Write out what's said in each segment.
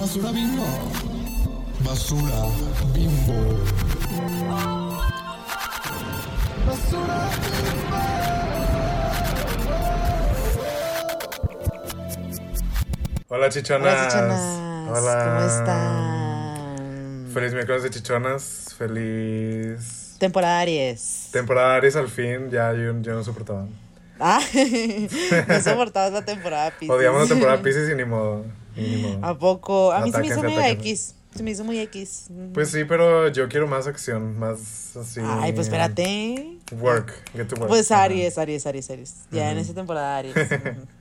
Basura bimbo. Basura bimbo. Basura Hola chichonas. Hola, chichonas. Hola. ¿Cómo están? Feliz miércoles de chichonas. Feliz Temporada Aries. temporada Aries al fin. Ya yo, yo no soportaba. Ah, no soportabas la temporada Pisces. Odiamos la temporada Pisces y ni modo. ¿A poco? A mí se me hizo muy. X. Se me hizo muy X. Pues sí, pero yo quiero más acción, más así. Ay, pues espérate. Work, get to work. Pues Ajá. Aries, Aries, Aries, Aries. Ya en esa temporada Aries.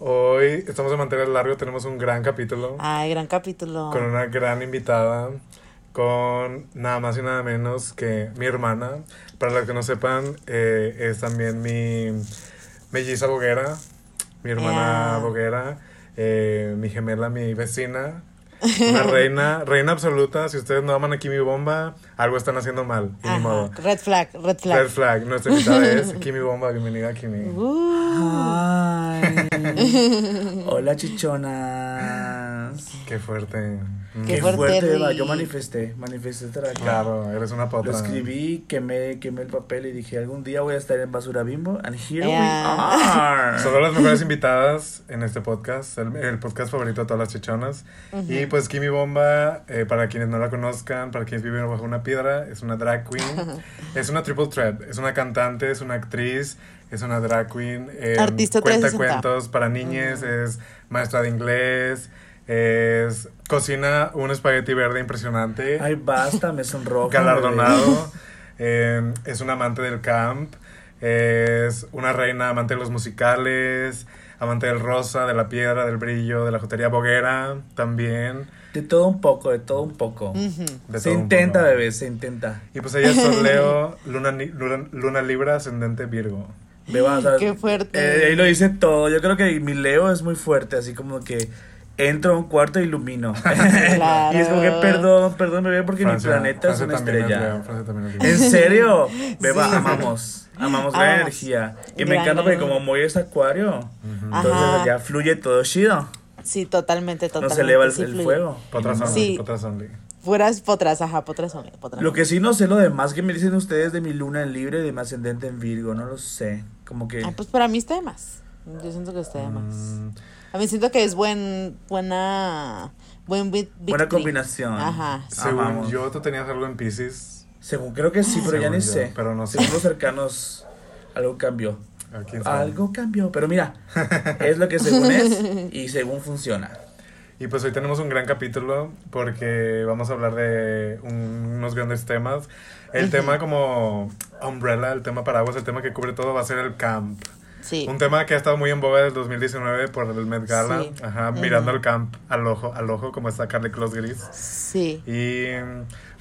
Hoy estamos de mantener largo, tenemos un gran capítulo Ay, gran capítulo. con una gran invitada, con nada más y nada menos que mi hermana. Para los que no sepan, eh, es también mi melliza boguera, mi hermana boguera, eh, mi gemela, mi vecina. Una reina, reina absoluta. Si ustedes no aman a Kimi Bomba, algo están haciendo mal. Ajá, modo. Red flag, red flag. Red flag. Nuestra invitada es Kimi Bomba. Bienvenida, Kimi. Uh. Hola chichonas. Qué fuerte. Mm. Qué Qué fuerte, fuerte. Yo manifesté, manifesté aquí. Claro, eres una potra. Lo escribí, quemé, quemé el papel y dije, algún día voy a estar en Basura Bimbo. And here Yeah. we are. Son las mejores invitadas en este podcast, el, el podcast favorito de todas las chichonas. Y pues Kimi Bomba, eh, para quienes no la conozcan, para quienes viven bajo una piedra, es una drag queen. es una triple threat, es una cantante, es una actriz, es una drag queen. eh, Artista Cuenta 360. cuentos para niñas, es maestra de inglés, es cocina un espagueti verde impresionante. Ay, basta, me sonrojo. galardonado, eh, es un amante del camp, es una reina amante de los musicales, amante del rosa, de la piedra, del brillo, de la jotería boguera también. De todo un poco, de todo un poco. De se todo intenta, poco. bebé, se intenta. Y pues ella es Sol Leo, luna, luna Libra, ascendente Virgo. Beba, o sea, Qué fuerte. eh, ahí lo dice todo. Yo creo que mi Leo es muy fuerte, así como que entro a un cuarto e ilumino. Claro. y es como que perdón, perdón, bebé, porque Francia- mi planeta Francia es una estrella. Es Leo. ¿En serio? Beba, Sí. amamos. Amamos la energía. Y me encanta porque como Moy es acuario, entonces Ajá. ya fluye todo chido. Sí, totalmente, No totalmente. se eleva el, sí el fluye. fuego. Potras only, Sí. potras only. Puras potras, ajá, potras only, potras Lo que sí no sé lo demás que me dicen ustedes de mi luna en libre y de mi ascendente en Virgo, no lo sé. Como que... Ah, pues para mí está de más. Yo siento que está de más. Mm, A mí siento que es buen, buena, buen bit, Buena victory. combinación. Ajá. según Amamos. yo, tú tenías algo en Pisces. Según creo que sí, pero ya Según ni yo, sé. pero no sé. Según los cercanos, algo cambió. Algo cambió. Pero mira, es lo que según es y según funciona. Y pues hoy tenemos un gran capítulo porque vamos a hablar de un- unos grandes temas. El tema como umbrella, el tema paraguas, el tema que cubre todo va a ser el camp. Sí. Un tema que ha estado muy en boga desde el 2019 por el Met Gala. Sí. Ajá, mirando el camp al ojo, al ojo como está Carly Close Gris. Sí. Y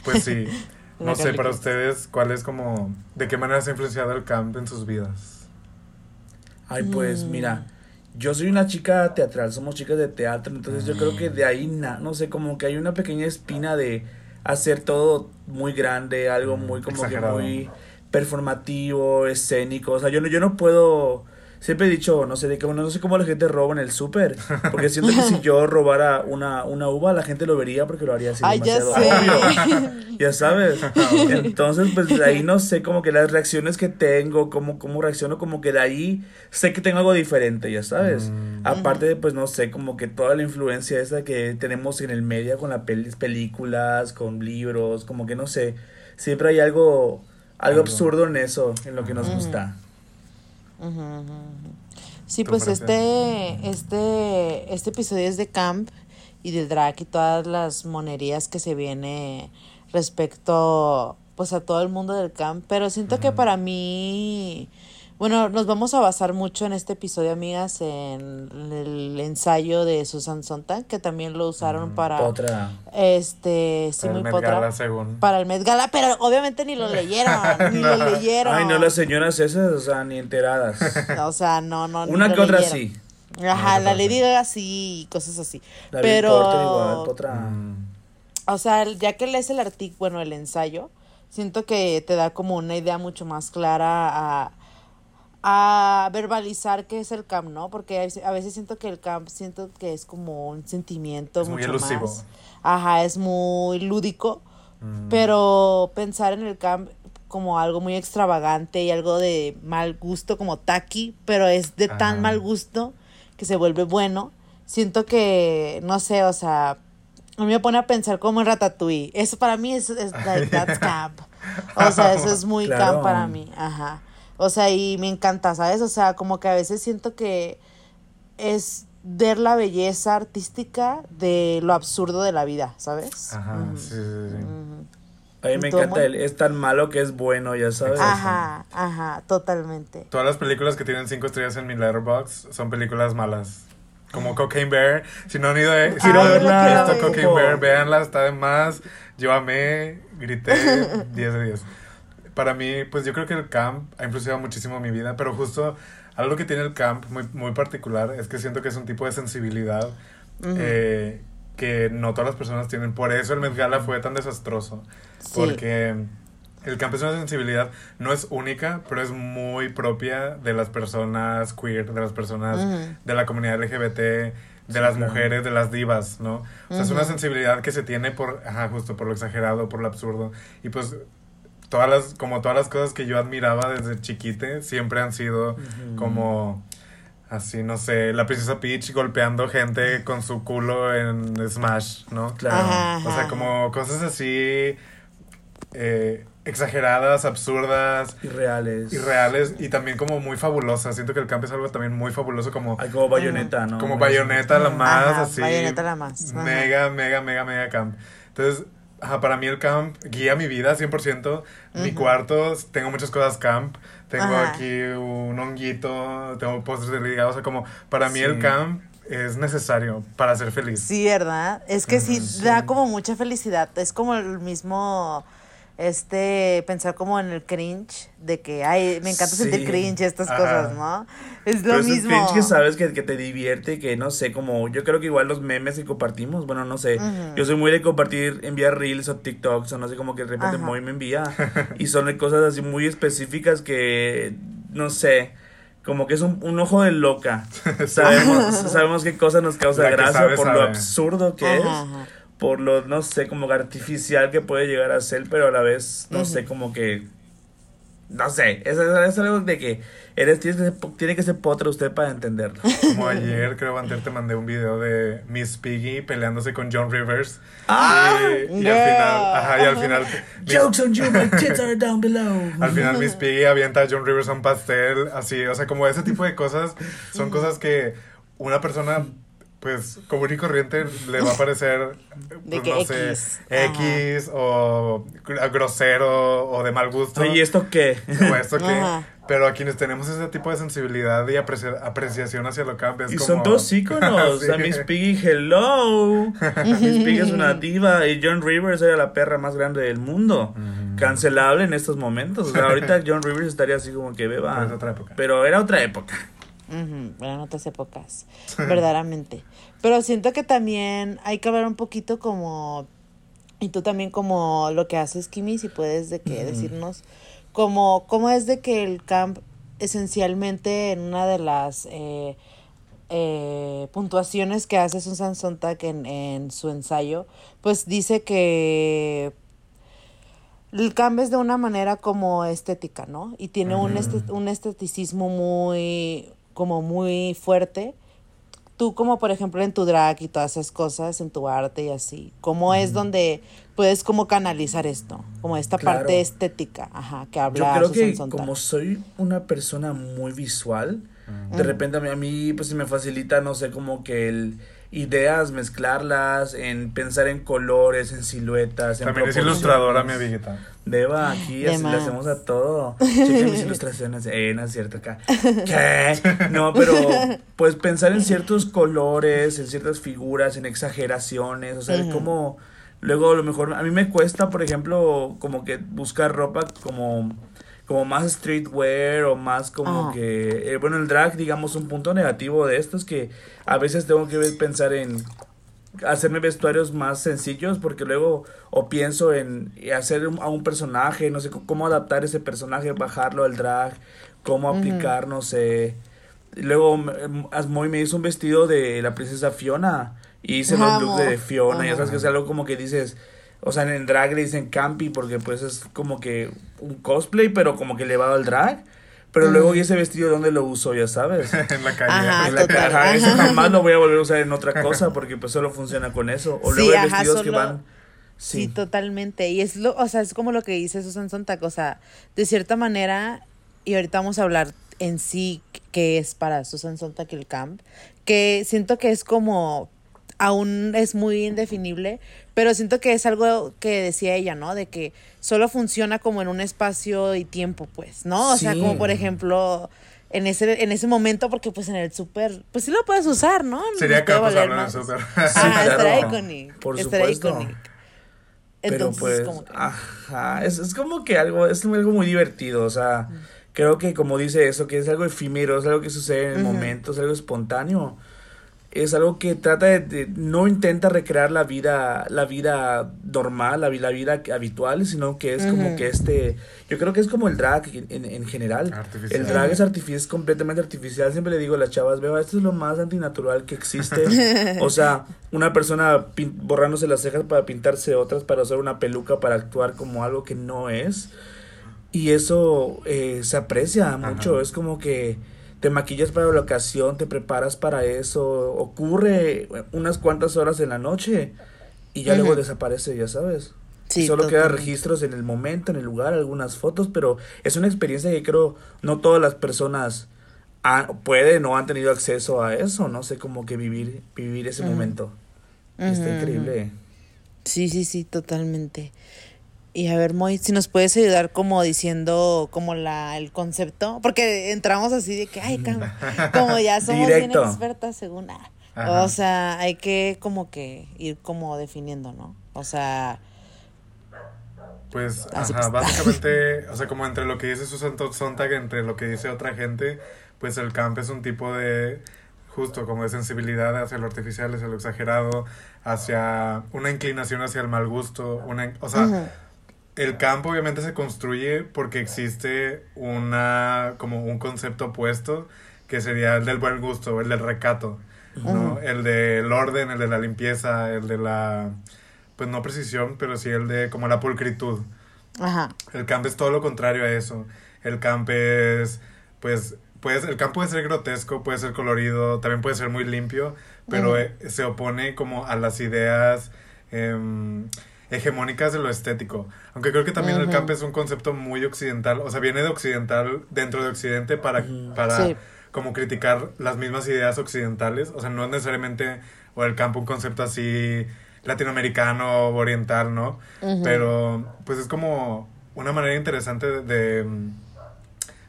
pues sí, no sé para ustedes cuál es como, de qué manera se ha influenciado el camp en sus vidas. Ay, Mm. pues mira, yo soy una chica teatral, somos chicas de teatro, entonces yo creo que de ahí, na- no sé, como que hay una pequeña espina de hacer todo muy grande, algo Mm, muy como exagerado. que muy performativo, escénico, o sea, yo no, yo no puedo, siempre he dicho, no sé, de que, bueno, no sé cómo la gente roba en el súper, porque siento que si yo robara una, una uva, la gente lo vería porque lo haría así Ay, ya demasiado sé. obvio. Ya sabes. Entonces, pues de ahí no sé como que las reacciones que tengo, cómo, cómo reacciono, como que de ahí sé que tengo algo diferente, ya sabes. Mm. Aparte, de, pues no sé, como que toda la influencia esa que tenemos en el media con las películas, con libros, como que no sé, siempre hay algo, algo Algo. absurdo en eso, en lo que nos gusta. Ujú. Sí, ¿Tu pues este, este, este episodio es de camp y de drag y todas las monerías que se viene respecto pues a todo el mundo del camp, pero siento que para mí, bueno, nos vamos a basar mucho en este episodio, amigas, en el ensayo de Susan Sontag, que también lo usaron para Otra. este, sí, Para el muy Met potra, Gala, según. para el Met Gala, pero obviamente ni lo leyeron, ni lo leyeron. Ay, no las señoras esas, o sea, ni enteradas. O sea, no, no. Una que otra leyeron. sí. Ajá, No, la Lady. Gaga sí y cosas así. La Pero, Porter igual. Mm, o sea, el- ya que lees el artículo, bueno, el ensayo, siento que te da como una idea mucho más clara a, a verbalizar qué es el camp, ¿no? Porque a veces- siento que el camp, siento que es como un sentimiento Es muy mucho elusivo. más. Ajá, es muy lúdico, Mm. pero pensar en el camp como algo muy extravagante y algo de mal gusto, como tacky, pero es de tan mal gusto que se vuelve bueno. Siento que, no sé, o sea, a mí me pone a pensar como en Ratatouille. Eso para mí es, es like, that's camp. O sea, eso es muy Claro. camp para mí. Ajá. O sea, y me encanta, ¿sabes? O sea, como que a veces siento que es ver la belleza artística de lo absurdo de la vida, ¿sabes? Ajá, sí, sí, sí. A mí me ¿Tú, encanta el es tan malo que es bueno, ya sabes. Ajá, ajá, totalmente. Todas las películas que tienen cinco estrellas en mi letterbox son películas malas. Como Cocaine Bear. Si no han ido a, si Ay, no han visto ver. Cocaine Bear, véanla, está de más. Yo amé, grité 10 de 10. Para mí, pues yo creo que el camp ha influenciado muchísimo mi vida, pero justo algo que tiene el camp muy, muy particular es que siento que es un tipo de sensibilidad eh, que no todas las personas tienen. Por eso el Met Gala fue tan desastroso. Sí. Porque el camp es una sensibilidad, no es única, pero es muy propia de las personas queer, de las personas de la comunidad LGBT, de las claro. mujeres, de las divas, ¿no? O sea, es una sensibilidad que se tiene por, ajá, justo por lo exagerado, por lo absurdo. Y pues todas las, como todas las cosas que yo admiraba desde chiquite, siempre han sido como así, no sé, la princesa Peach golpeando gente con su culo en Smash, ¿no? Claro. Ajá, O sea, como cosas así eh, exageradas, absurdas, Irreales. irreales y también como muy fabulosas. Siento que el camp es algo también muy fabuloso, como, Ay, como bayoneta, ¿no? como bayoneta la más, Ajá, así. Bayonetta la más, ajá. Mega, mega, mega, mega camp. Entonces, ajá, para mí el camp guía mi vida 100%. Mi Ujú. cuarto, tengo muchas cosas camp. Tengo Ajá. aquí un honguito, tengo postres de liga. O sea, como para mí el camp es necesario para ser feliz. Sí, ¿verdad? Es que sí, da como mucha felicidad. Es como el mismo, este, pensar como en el cringe, de que, ay, me encanta sentir cringe, estas Ajá. cosas, ¿no? Es lo Pero es mismo. cringe que sabes que, que te divierte, que no sé, como yo creo que igual los memes que compartimos, bueno, no sé, yo soy muy de compartir, enviar reels o TikToks o no sé, como que de repente Ajá. muy me envía y son de cosas así muy específicas que, no sé, como que es un, un ojo de loca. Sabemos, sabemos qué cosa nos causa gracia sabe, por lo absurdo que Ajá, es, ajá. Por lo, no sé, como que artificial que puede llegar a ser, pero a la vez, no Ujú. sé, como que no sé, es, es algo de que eres, tienes que ser, tiene que ser potra usted para entenderlo. Como ayer, creo, antes te mandé un video de Miss Piggy peleándose con John Rivers. ¡Ah! Y, y Girl. al final, ajá, y al final, Miss- Jokes on you, my tits are down below. al final Miss Piggy avienta a John Rivers a un pastel, así, o sea, como ese tipo de cosas, son cosas que una persona, pues, común y corriente le va a parecer, De pues, que no X. sé, Ajá. X, o gr- grosero, o de mal gusto. Oye, ¿y esto qué? o esto que, Ajá. pero a quienes tenemos ese tipo de sensibilidad y aprecia- apreciación hacia lo camp es Y como... son dos íconos. Sí. Sea, Miss Piggy, hello. Miss Piggy es una diva. Y John Rivers era la perra más grande del mundo. Cancelable en estos momentos. O sea, ahorita John Rivers estaría así como que beba. Pero es otra época. Pero era otra época. Ujú, eran otras épocas, verdaderamente. Pero siento que también hay que hablar un poquito como, y tú también como lo que haces, Kimi, si puedes de que decirnos, como, cómo es de que el camp esencialmente en una de las eh, eh, puntuaciones que hace Susan Sontag en, en su ensayo, pues dice que el cambio es de una manera como estética, ¿no? Y tiene un, este- un esteticismo muy, como muy fuerte. Tú como por ejemplo en tu drag y todas esas cosas, en tu arte y así, ¿cómo es donde puedes como canalizar esto? Como esta Claro. parte estética, ajá, que Yo habla creo Susan que Sontag. como soy una persona muy visual, de repente a mí, a mí pues se me facilita, no sé, como que el ideas, mezclarlas, en pensar en colores, en siluetas, en También es ilustradora, mi amiguita. Deba, aquí De así le hacemos a todo. Chequen mis ilustraciones. Eh, no es cierto acá. ¿Qué? No, pero pues pensar en ciertos colores, en ciertas figuras, en exageraciones, o sea, Ujú. como luego a lo mejor a mí me cuesta, por ejemplo, como que buscar ropa como como más streetwear o más como Ajá. que eh, bueno, el drag, digamos, un punto negativo de esto es que a veces tengo que pensar en hacerme vestuarios más sencillos porque luego o pienso en hacer un- a un personaje, no sé cómo adaptar ese personaje, bajarlo al drag, cómo aplicar, no sé. Luego Asmoy me hizo un vestido de la princesa Fiona y hice los looks de Fiona, ya sabes que es algo como que dices, o sea, en drag le dicen campi porque pues es como que un cosplay, pero como que elevado al drag. Pero luego, ¿y ese vestido dónde lo uso? Ya sabes. en la calle. Ajá, En la total. caja, eso Ajá. jamás lo voy a volver a usar en otra cosa porque pues solo funciona con eso. O Sí, luego hay ajá, vestidos que solo- van. Sí. Sí. totalmente. Y es lo, o sea, es como lo que dice Susan Sontag, o sea, de cierta manera, y ahorita vamos a hablar en sí qué es para Susan Sontag el camp, que siento que es como aún es muy indefinible, pero siento que es algo que decía ella, ¿no? De que solo funciona como en un espacio y tiempo, pues, ¿no? O sea, como por ejemplo en ese en ese momento porque pues en el súper pues sí lo puedes usar, ¿no? Sería campo valer usarlo en el más. súper. Ah, claro. icónico. Por estará supuesto. icónico. Pero Entonces, pues, como que- ajá, es, es como que algo, es algo muy divertido, o sea, creo que como dice eso, que es algo efímero, es algo que sucede en el momento, es algo espontáneo, es algo que trata de, de- no intenta recrear la vida, la vida normal, la, la vida habitual, sino que es como que este, yo creo que es como el drag en, en, en general, Artificial. el drag es artificial, es completamente artificial. Siempre le digo a las chavas, veo, esto es lo más antinatural que existe. o sea, una persona pin- borrándose las cejas para pintarse otras, para usar una peluca para actuar como algo que no es. Y eso eh, se aprecia mucho. Ajá. Es como que te maquillas para la ocasión, te preparas para eso. Ocurre unas cuantas horas en la noche y ya luego desaparece, ya sabes. Sí, Solo queda totalmente. registros en el momento, en el lugar, algunas fotos, pero es una experiencia que creo no todas las personas han- pueden o han tenido acceso a eso, no sé, como que vivir, vivir ese momento. Está increíble. Sí, sí, sí, totalmente. Y a ver, Moy, si nos puedes ayudar como diciendo como la el concepto, porque entramos así de que, ay, cam- como ya somos bien expertas según, ah, Ajá. o sea, hay que como que ir como definiendo, ¿no? O sea, Pues, Así ajá, pues. básicamente, o sea, como entre lo que dice Susan Sontag, entre lo que dice otra gente, pues el camp es un tipo de, justo como de sensibilidad hacia lo artificial, hacia lo exagerado, hacia una inclinación hacia el mal gusto, una, o sea, el campo obviamente se construye porque existe una, como un concepto opuesto, que sería el del buen gusto, el del recato, ¿no? El del orden, el de la limpieza, el de la, pues no precisión, pero sí el de como la pulcritud. ajá, El camp es todo lo contrario a eso. El camp es, pues, pues, el camp puede ser grotesco, puede ser colorido, también puede ser muy limpio, pero eh, se opone como a las ideas em, hegemónicas de lo estético. Aunque creo que también el camp es un concepto muy occidental, o sea, viene de occidental dentro de occidente para, para Sí. como criticar las mismas ideas occidentales, o sea, no es necesariamente, o el campo un concepto así latinoamericano o oriental, ¿no? Pero pues es como una manera interesante de, de,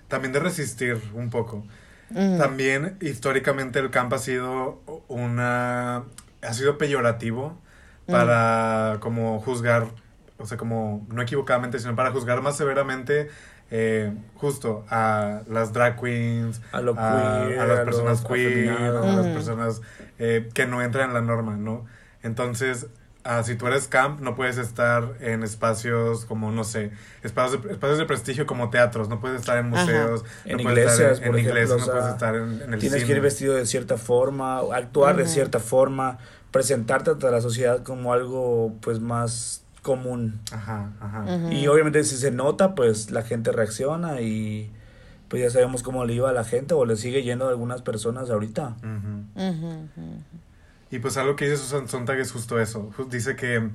también de resistir un poco. También históricamente el campo ha sido una ha sido peyorativo para como juzgar, o sea, como no equivocadamente, sino para juzgar más severamente eh, justo a las drag queens, A lo a, queer, a las personas los queer, a las personas eh, que no entran en la norma, ¿no? Entonces, ah, si tú eres camp, no puedes estar en espacios como, no sé, espacios de, espacios de prestigio como teatros, no puedes estar en Ajá. museos, En estar iglesias, en, por en ejemplo, iglesias, o no puedes estar en, en el Tienes cine. que ir vestido de cierta forma, actuar de cierta forma, presentarte ante la sociedad como algo pues más común. Ajá, ajá. Y obviamente si se nota, pues la gente reacciona y pues ya sabemos cómo le iba a la gente o le sigue yendo a algunas personas ahorita. Ujú, ujú. Y pues algo que dice Susan Sontag es justo eso. Dice que,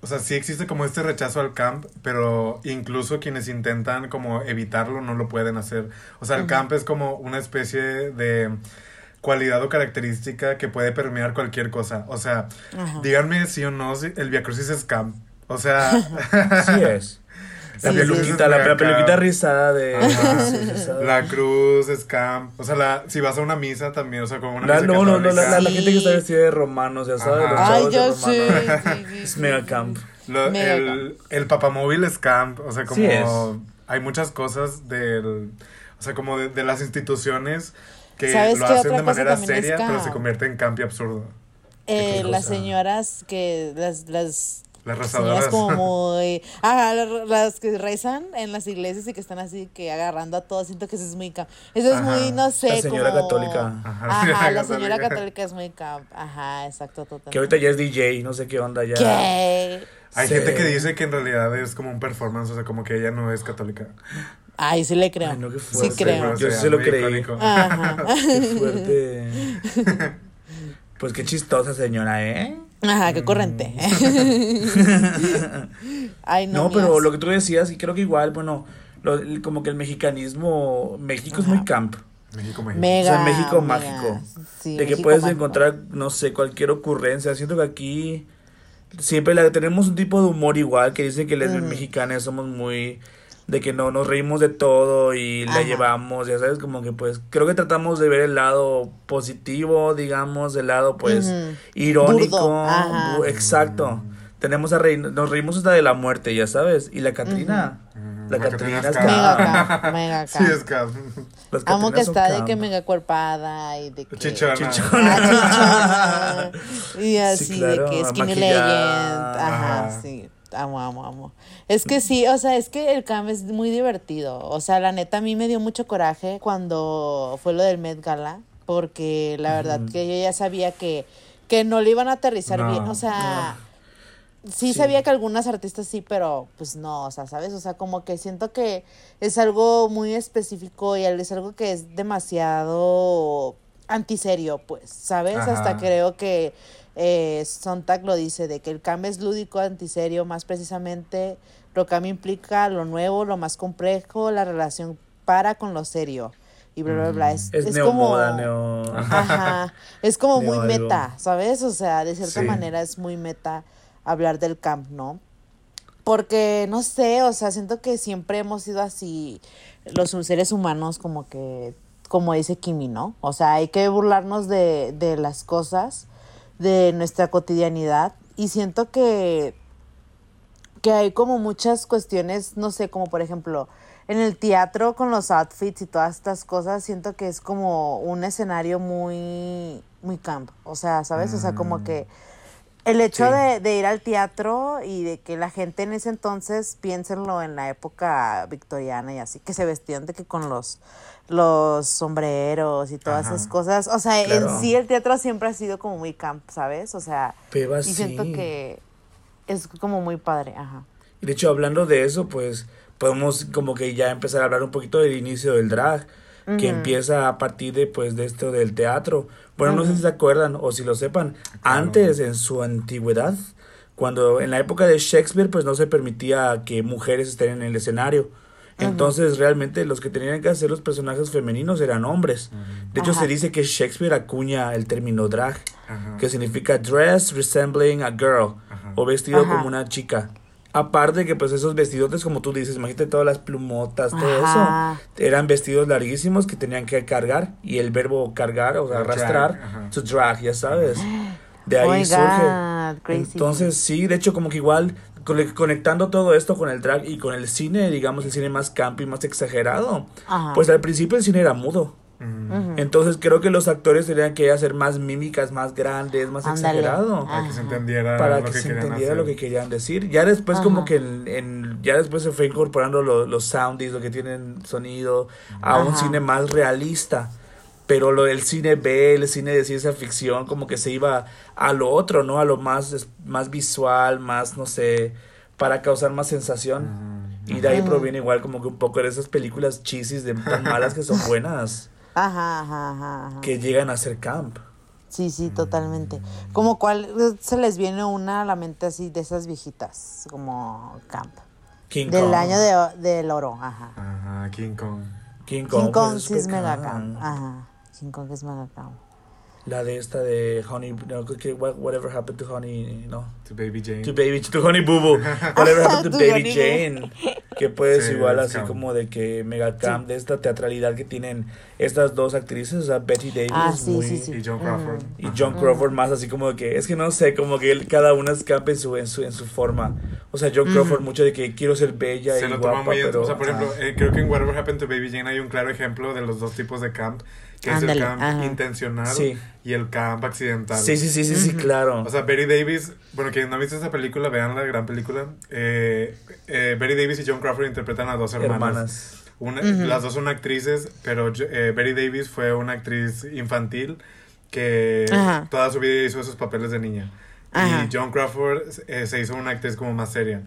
o sea, sí existe como este rechazo al camp, pero incluso quienes intentan como evitarlo no lo pueden hacer. O sea, el camp es como una especie de cualidad o característica que puede permear cualquier cosa. O sea, díganme sí o no si el Via Crucis es camp. O sea, Así es. La Sí, peluquita, la, la peluquita rizada de... Ajá. la cruz es camp. O sea, la, si vas a una misa también, o sea, como una La- misa no, no, no, la, la- gente que está vestida de romanos, ya sabes. Ay, chavos de yo sí, Es mega camp. Lo- Mega el, el papamóvil es camp, o sea, como Sí hay muchas cosas del, o sea, como de, de las instituciones que ¿Sabes lo qué hacen otra de manera seria, pero se convierte en camp y absurdo. Eh, ¿Qué las señoras que las las Las Señoras rezadoras. como muy... Ajá, las, que rezan en las iglesias y que están así que agarrando a todos. Siento que eso es muy camp. Eso es Ajá. muy, no sé, La señora como... católica. Ajá, Ajá, señora la señora católica. es muy camp. Ajá, exacto, totalmente. Que ahorita ya es DJ, no sé qué onda ya. ¿Qué? Hay Sí. gente que dice que en realidad es como un performance, o sea, como que ella no es católica. Ay, sí le creo. Ay, no, qué sí fuerte, creo. Pero Yo sí lo creí. Ajá. Qué fuerte. Pues qué chistosa señora, ¿eh? Ajá, qué corriente. Ay, no. No, pero lo que tú decías, y creo que igual, bueno, lo- como que el mexicanismo, México es muy camp. México, México. Mega. o sea, México mega. mágico. Sí, de que México puedes mágico. encontrar, no sé, cualquier ocurrencia. Siento que aquí siempre la, tenemos un tipo de humor igual, que dicen que los Ujú. mexicanos somos muy... De que no nos reímos de todo y la Ajá. llevamos, ya sabes, como que pues creo que tratamos de ver el lado positivo, digamos, el lado pues irónico, Burdo, ajá. bu- exacto. Tenemos a reír, nos reímos hasta de la muerte, ya sabes, y la Catrina, Ujú. la La Catrina Catrina es está... Mega camp, mega Sí, camp. es cap. las Amo que está de que mega cuerpada y de que... Chichona. Ah, chichona. Y así claro, de que Skinny. Legend. Ajá, Ajá. sí. Amo, amo, amo. Es que sí, o sea, es que el cam es muy divertido. O sea, la neta, a mí me dio mucho coraje cuando fue lo del Met Gala. Porque la verdad que yo ya sabía que, que no le iban a aterrizar No, bien. O sea, sí, Sí. sabía que algunas artistas sí, pero pues no, o sea, ¿sabes? O sea, como que siento que es algo muy específico y es algo que es demasiado antiserio, pues, ¿sabes? Ajá. Hasta creo que eh, Sontag lo dice, de que el cambio es lúdico, antiserio, más precisamente lo cambio implica lo nuevo, lo más complejo, la relación para con lo serio. Y bla, bla, bla. Es, Es, es neomoda, como... neo... Ajá, es como muy meta, ¿sabes? O sea, de cierta Sí. manera es muy meta hablar del camp, ¿no? Porque, no sé, o sea, siento que siempre hemos sido así, los seres humanos, como que, como dice Kimi, ¿no? O sea, hay que burlarnos de, de las cosas, de nuestra cotidianidad, y siento que, que hay como muchas cuestiones, no sé, como por ejemplo, en el teatro con los outfits y todas estas cosas, siento que es como un escenario muy, muy camp. O sea, ¿sabes? O sea, como que el hecho Sí. de, de ir al teatro y de que la gente en ese entonces, piénsenlo en la época victoriana y así, que se vestían de que con los, los sombreros y todas Ajá. esas cosas. O sea, Claro. en sí el teatro siempre ha sido como muy camp, ¿sabes? O sea, y siento sí. que es como muy padre, ajá. Y de hecho, hablando de eso, pues podemos como que ya empezar a hablar un poquito del inicio del drag, que empieza a partir de pues de esto del teatro. Bueno, no sé si se acuerdan o si lo sepan, antes en su antigüedad, cuando en la época de Shakespeare pues no se permitía que mujeres estén en el escenario. Entonces realmente los que tenían que hacer los personajes femeninos eran hombres. De hecho Ajá. se dice que Shakespeare acuña el término drag, Ajá. que significa dress resembling a girl o vestido como una chica. Aparte que pues esos vestidotes como tú dices, imagínate todas las plumotas, todo Ajá. eso, eran vestidos larguísimos que tenían que cargar y el verbo cargar, o sea, To drag, arrastrar, to drag, ya sabes. De ahí Oh my surge. God, crazy. Entonces, sí, de hecho como que igual conectando todo esto con el drag y con el cine, digamos el cine más campi, más exagerado. Ajá. Pues al principio el cine era mudo. Mm. Entonces creo que los actores tenían que hacer más mímicas, más grandes, más Ándale. exagerado Para que se entendiera para lo que, que, se querían entendiera hacer. lo que querían decir. Ya después como que en, en- ya después se fue incorporando lo- los soundies, lo que tienen sonido, a un cine más realista. Pero lo del cine B, el cine de ciencia ficción, como que se iba a lo otro, ¿no? A lo más, más visual, más, no sé, para causar más sensación. Y de ahí proviene igual como que un poco de esas películas chisis de tan malas que son buenas, Ajá, ajá, ajá, ajá. que llegan a ser camp. Sí, sí, totalmente. Como cuál se les viene una a la mente así de esas viejitas, como Camp. King Del Kong. año de, del oro, ajá. Ajá, King Kong. King Kong, King Kong pues, sí es mega camp. Camp. Ajá. King Kong es mega Camp. La de esta de Honey, no, que- what- whatever happened to Honey, no. To Baby Jane. To Baby, to Honey Boo Boo. Whatever happened to Baby. Jane. Que pues Sí, igual así camp. como de que mega camp de esta teatralidad que tienen estas dos actrices, o sea, Betty Davis Ah, sí, muy- sí, sí. Y John Crawford. y John Crawford más así como de que es que no sé, como que él- cada una es camp en su en su en su forma. O sea, John Crawford mucho de que quiero ser bella Se y lo guapa, toma muy pero O sea, por ajá. ejemplo, eh, creo que en Whatever Happened to Baby Jane hay un claro ejemplo de los dos tipos de camp. Que es el camp ajá. intencional Sí. y el camp accidental. Sí, sí, sí, sí, sí, claro. O sea, Betty Davis, bueno, quien no ha visto esa película, vean la gran película. Eh, eh, Betty Davis y John Crawford interpretan a dos hermanas. hermanas. Una- Las dos son actrices, pero eh, Betty Davis fue una actriz infantil que Ajá. toda su vida hizo esos papeles de niña. Ajá. Y John Crawford eh, se hizo una actriz como más seria.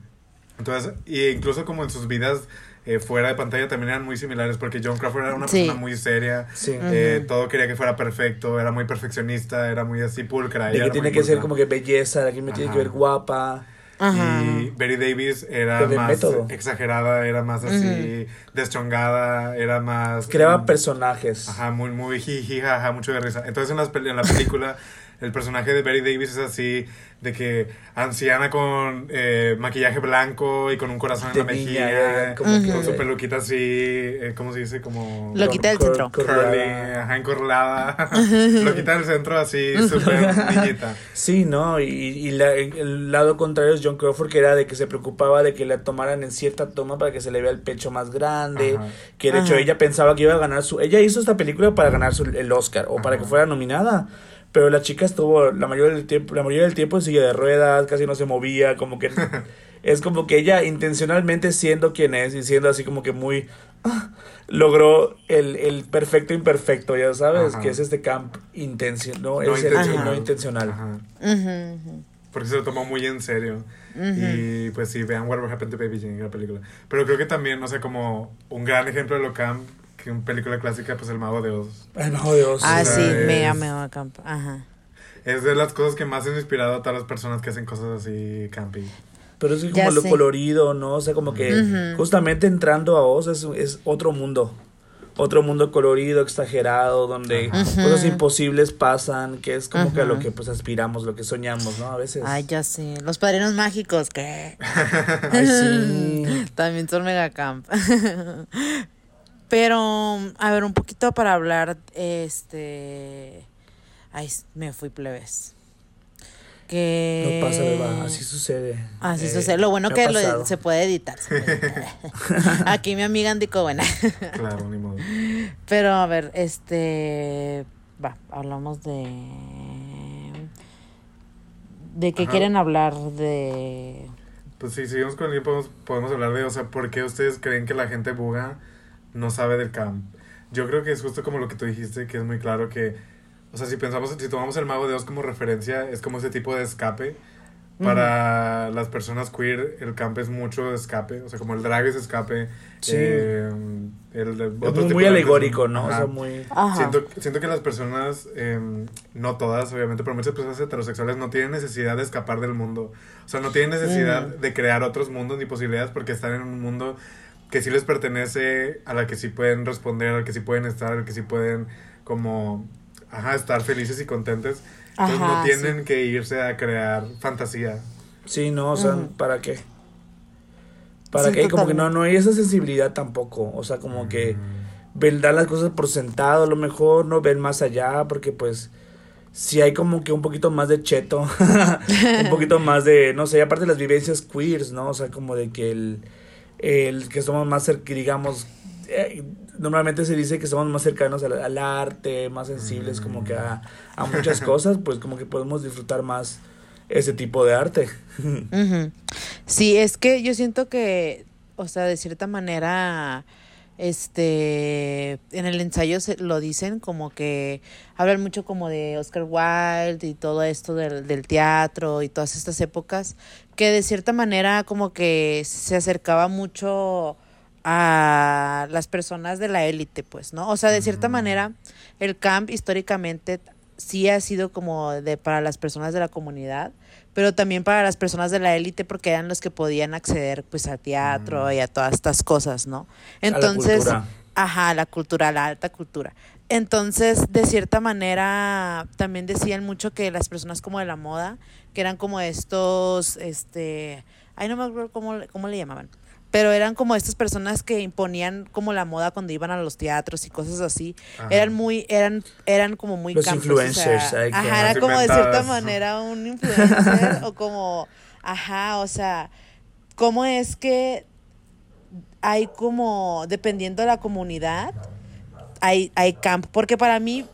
Entonces, y incluso como en sus vidas eh, fuera de pantalla también eran muy similares porque John Crawford era una Sí. persona muy seria. Sí. eh, todo quería que fuera perfecto, era muy perfeccionista, era muy así pulcra. De ella que tiene que ser como que belleza, de que me tiene que Ajá. ver guapa. Ajá. Y Betty Davis era más método. exagerada, era más así deschongada, era más... Creaba personajes. Ajá, muy, muy jiji, jaja, mucho de risa. Entonces en, las en la película el personaje de Betty Davis es así, de que anciana con eh, maquillaje blanco y con un corazón en De la niña, mejilla, como con su peluquita así, eh, ¿cómo se dice? Como... Lo quita del centro. Curly, ajá, encorlada. Lo quita del centro así, súper niñita. Sí, ¿no? Y, y la- el lado contrario es John Crawford, que era de que se preocupaba de que la tomaran en cierta toma para que se le vea el pecho más grande. Ajá. Que de hecho Ajá. ella pensaba que iba a ganar su... Ella hizo esta película para ganar su, el Oscar o para que fuera nominada. Pero la chica estuvo la mayoría del tiempo, la mayoría del tiempo en silla de ruedas, casi no se movía, como que es como que ella intencionalmente siendo quien es y siendo así como que muy ah, logró el, el perfecto imperfecto, ya sabes, Ajá. que es este camp intencional, no, No es el intencional. no intencional. Ajá. Porque se lo tomó muy en serio. Ujú. Y pues sí, vean Whatever Happened to Baby Jane, la película. Pero creo que también, no sé, como un gran ejemplo de lo camp, que una película clásica, pues El Mago de Oz. El mago de Oz. Ah, O sea, sí, es- mega, mega camp. Ajá. Es de las cosas que más han inspirado a todas las personas que hacen cosas así campy. Pero es que Ya como lo sé. colorido, ¿no? O sea, como que justamente entrando a Oz es, es otro mundo. Otro mundo colorido, exagerado, donde cosas imposibles pasan, que es como que a lo que pues aspiramos, lo que soñamos, ¿no? A veces. Ay, ya sé. Los padrinos mágicos, ¿qué? Ay, sí. También son mega camp. Pero, a ver, un poquito para hablar, este... Ay, me fui plebes. Que... No pasa, beba, así sucede. Así Eh, sucede. Lo bueno que lo- se puede editar. se puede editar. Aquí mi amiga Andico, buena. Claro, ni modo. Pero a ver, este. Va, hablamos de. ¿De qué Ajá. quieren hablar? De. Pues si seguimos con el tiempo, podemos, podemos hablar de, o sea, ¿por qué ustedes creen que la gente buga no sabe del camp? Yo creo que es justo como lo que tú dijiste, que es muy claro que, o sea, si pensamos, si tomamos el Mago de Oz como referencia, es como ese tipo de escape. Para las personas queer, el camp es mucho escape, o sea, como el drag es escape. Sí. eh, el, de- Es otro muy, tipo muy de alegórico, ¿no? O Ajá. sea, muy... Ajá. Siento, siento que las personas, eh, no todas, obviamente, pero muchas personas heterosexuales no tienen necesidad de escapar del mundo. O sea, no tienen necesidad de crear otros mundos ni posibilidades porque están en un mundo que sí les pertenece, a la que sí pueden responder, al que sí pueden estar, al que sí pueden como, ajá, estar felices y contentes. Entonces Ajá, no tienen que irse a crear fantasía. Sí, no, o sea, Ujú. ¿para qué? ¿Para Sí, qué? Como que no, no hay esa sensibilidad tampoco. O sea, como que ven, dan las cosas por sentado, a lo mejor no ven más allá, porque pues si hay como que un poquito más de cheto, un poquito más de, no sé, aparte de las vivencias queers, ¿no? O sea, como de que el, el que somos más cerca, digamos, eh, normalmente se dice que somos más cercanos al, al arte, más sensibles como que a, a muchas cosas, pues como que podemos disfrutar más ese tipo de arte. Sí, es que yo siento que, o sea, de cierta manera, este, en el ensayo se lo dicen como que hablan mucho como de Oscar Wilde y todo esto del, del teatro y todas estas épocas, que de cierta manera como que se acercaba mucho a las personas de la élite, pues, ¿no? O sea, de cierta manera, el camp históricamente sí ha sido como de para las personas de la comunidad, pero también para las personas de la élite porque eran los que podían acceder pues al teatro y a todas estas cosas, ¿no? Entonces, cultura. ajá, la cultura, la alta cultura. Entonces, de cierta manera, también decían mucho que las personas como de la moda, que eran como estos, este, ay, no me acuerdo cómo, cómo le llamaban, pero eran como estas personas que imponían como la moda cuando iban a los teatros y cosas así. Ajá. Eran muy, eran, eran como muy Los campos, influencers, ajá, era como de cierta manera un influencer o como, ajá, o sea, cómo es que hay como, dependiendo de la comunidad, hay, hay camp. Porque para mí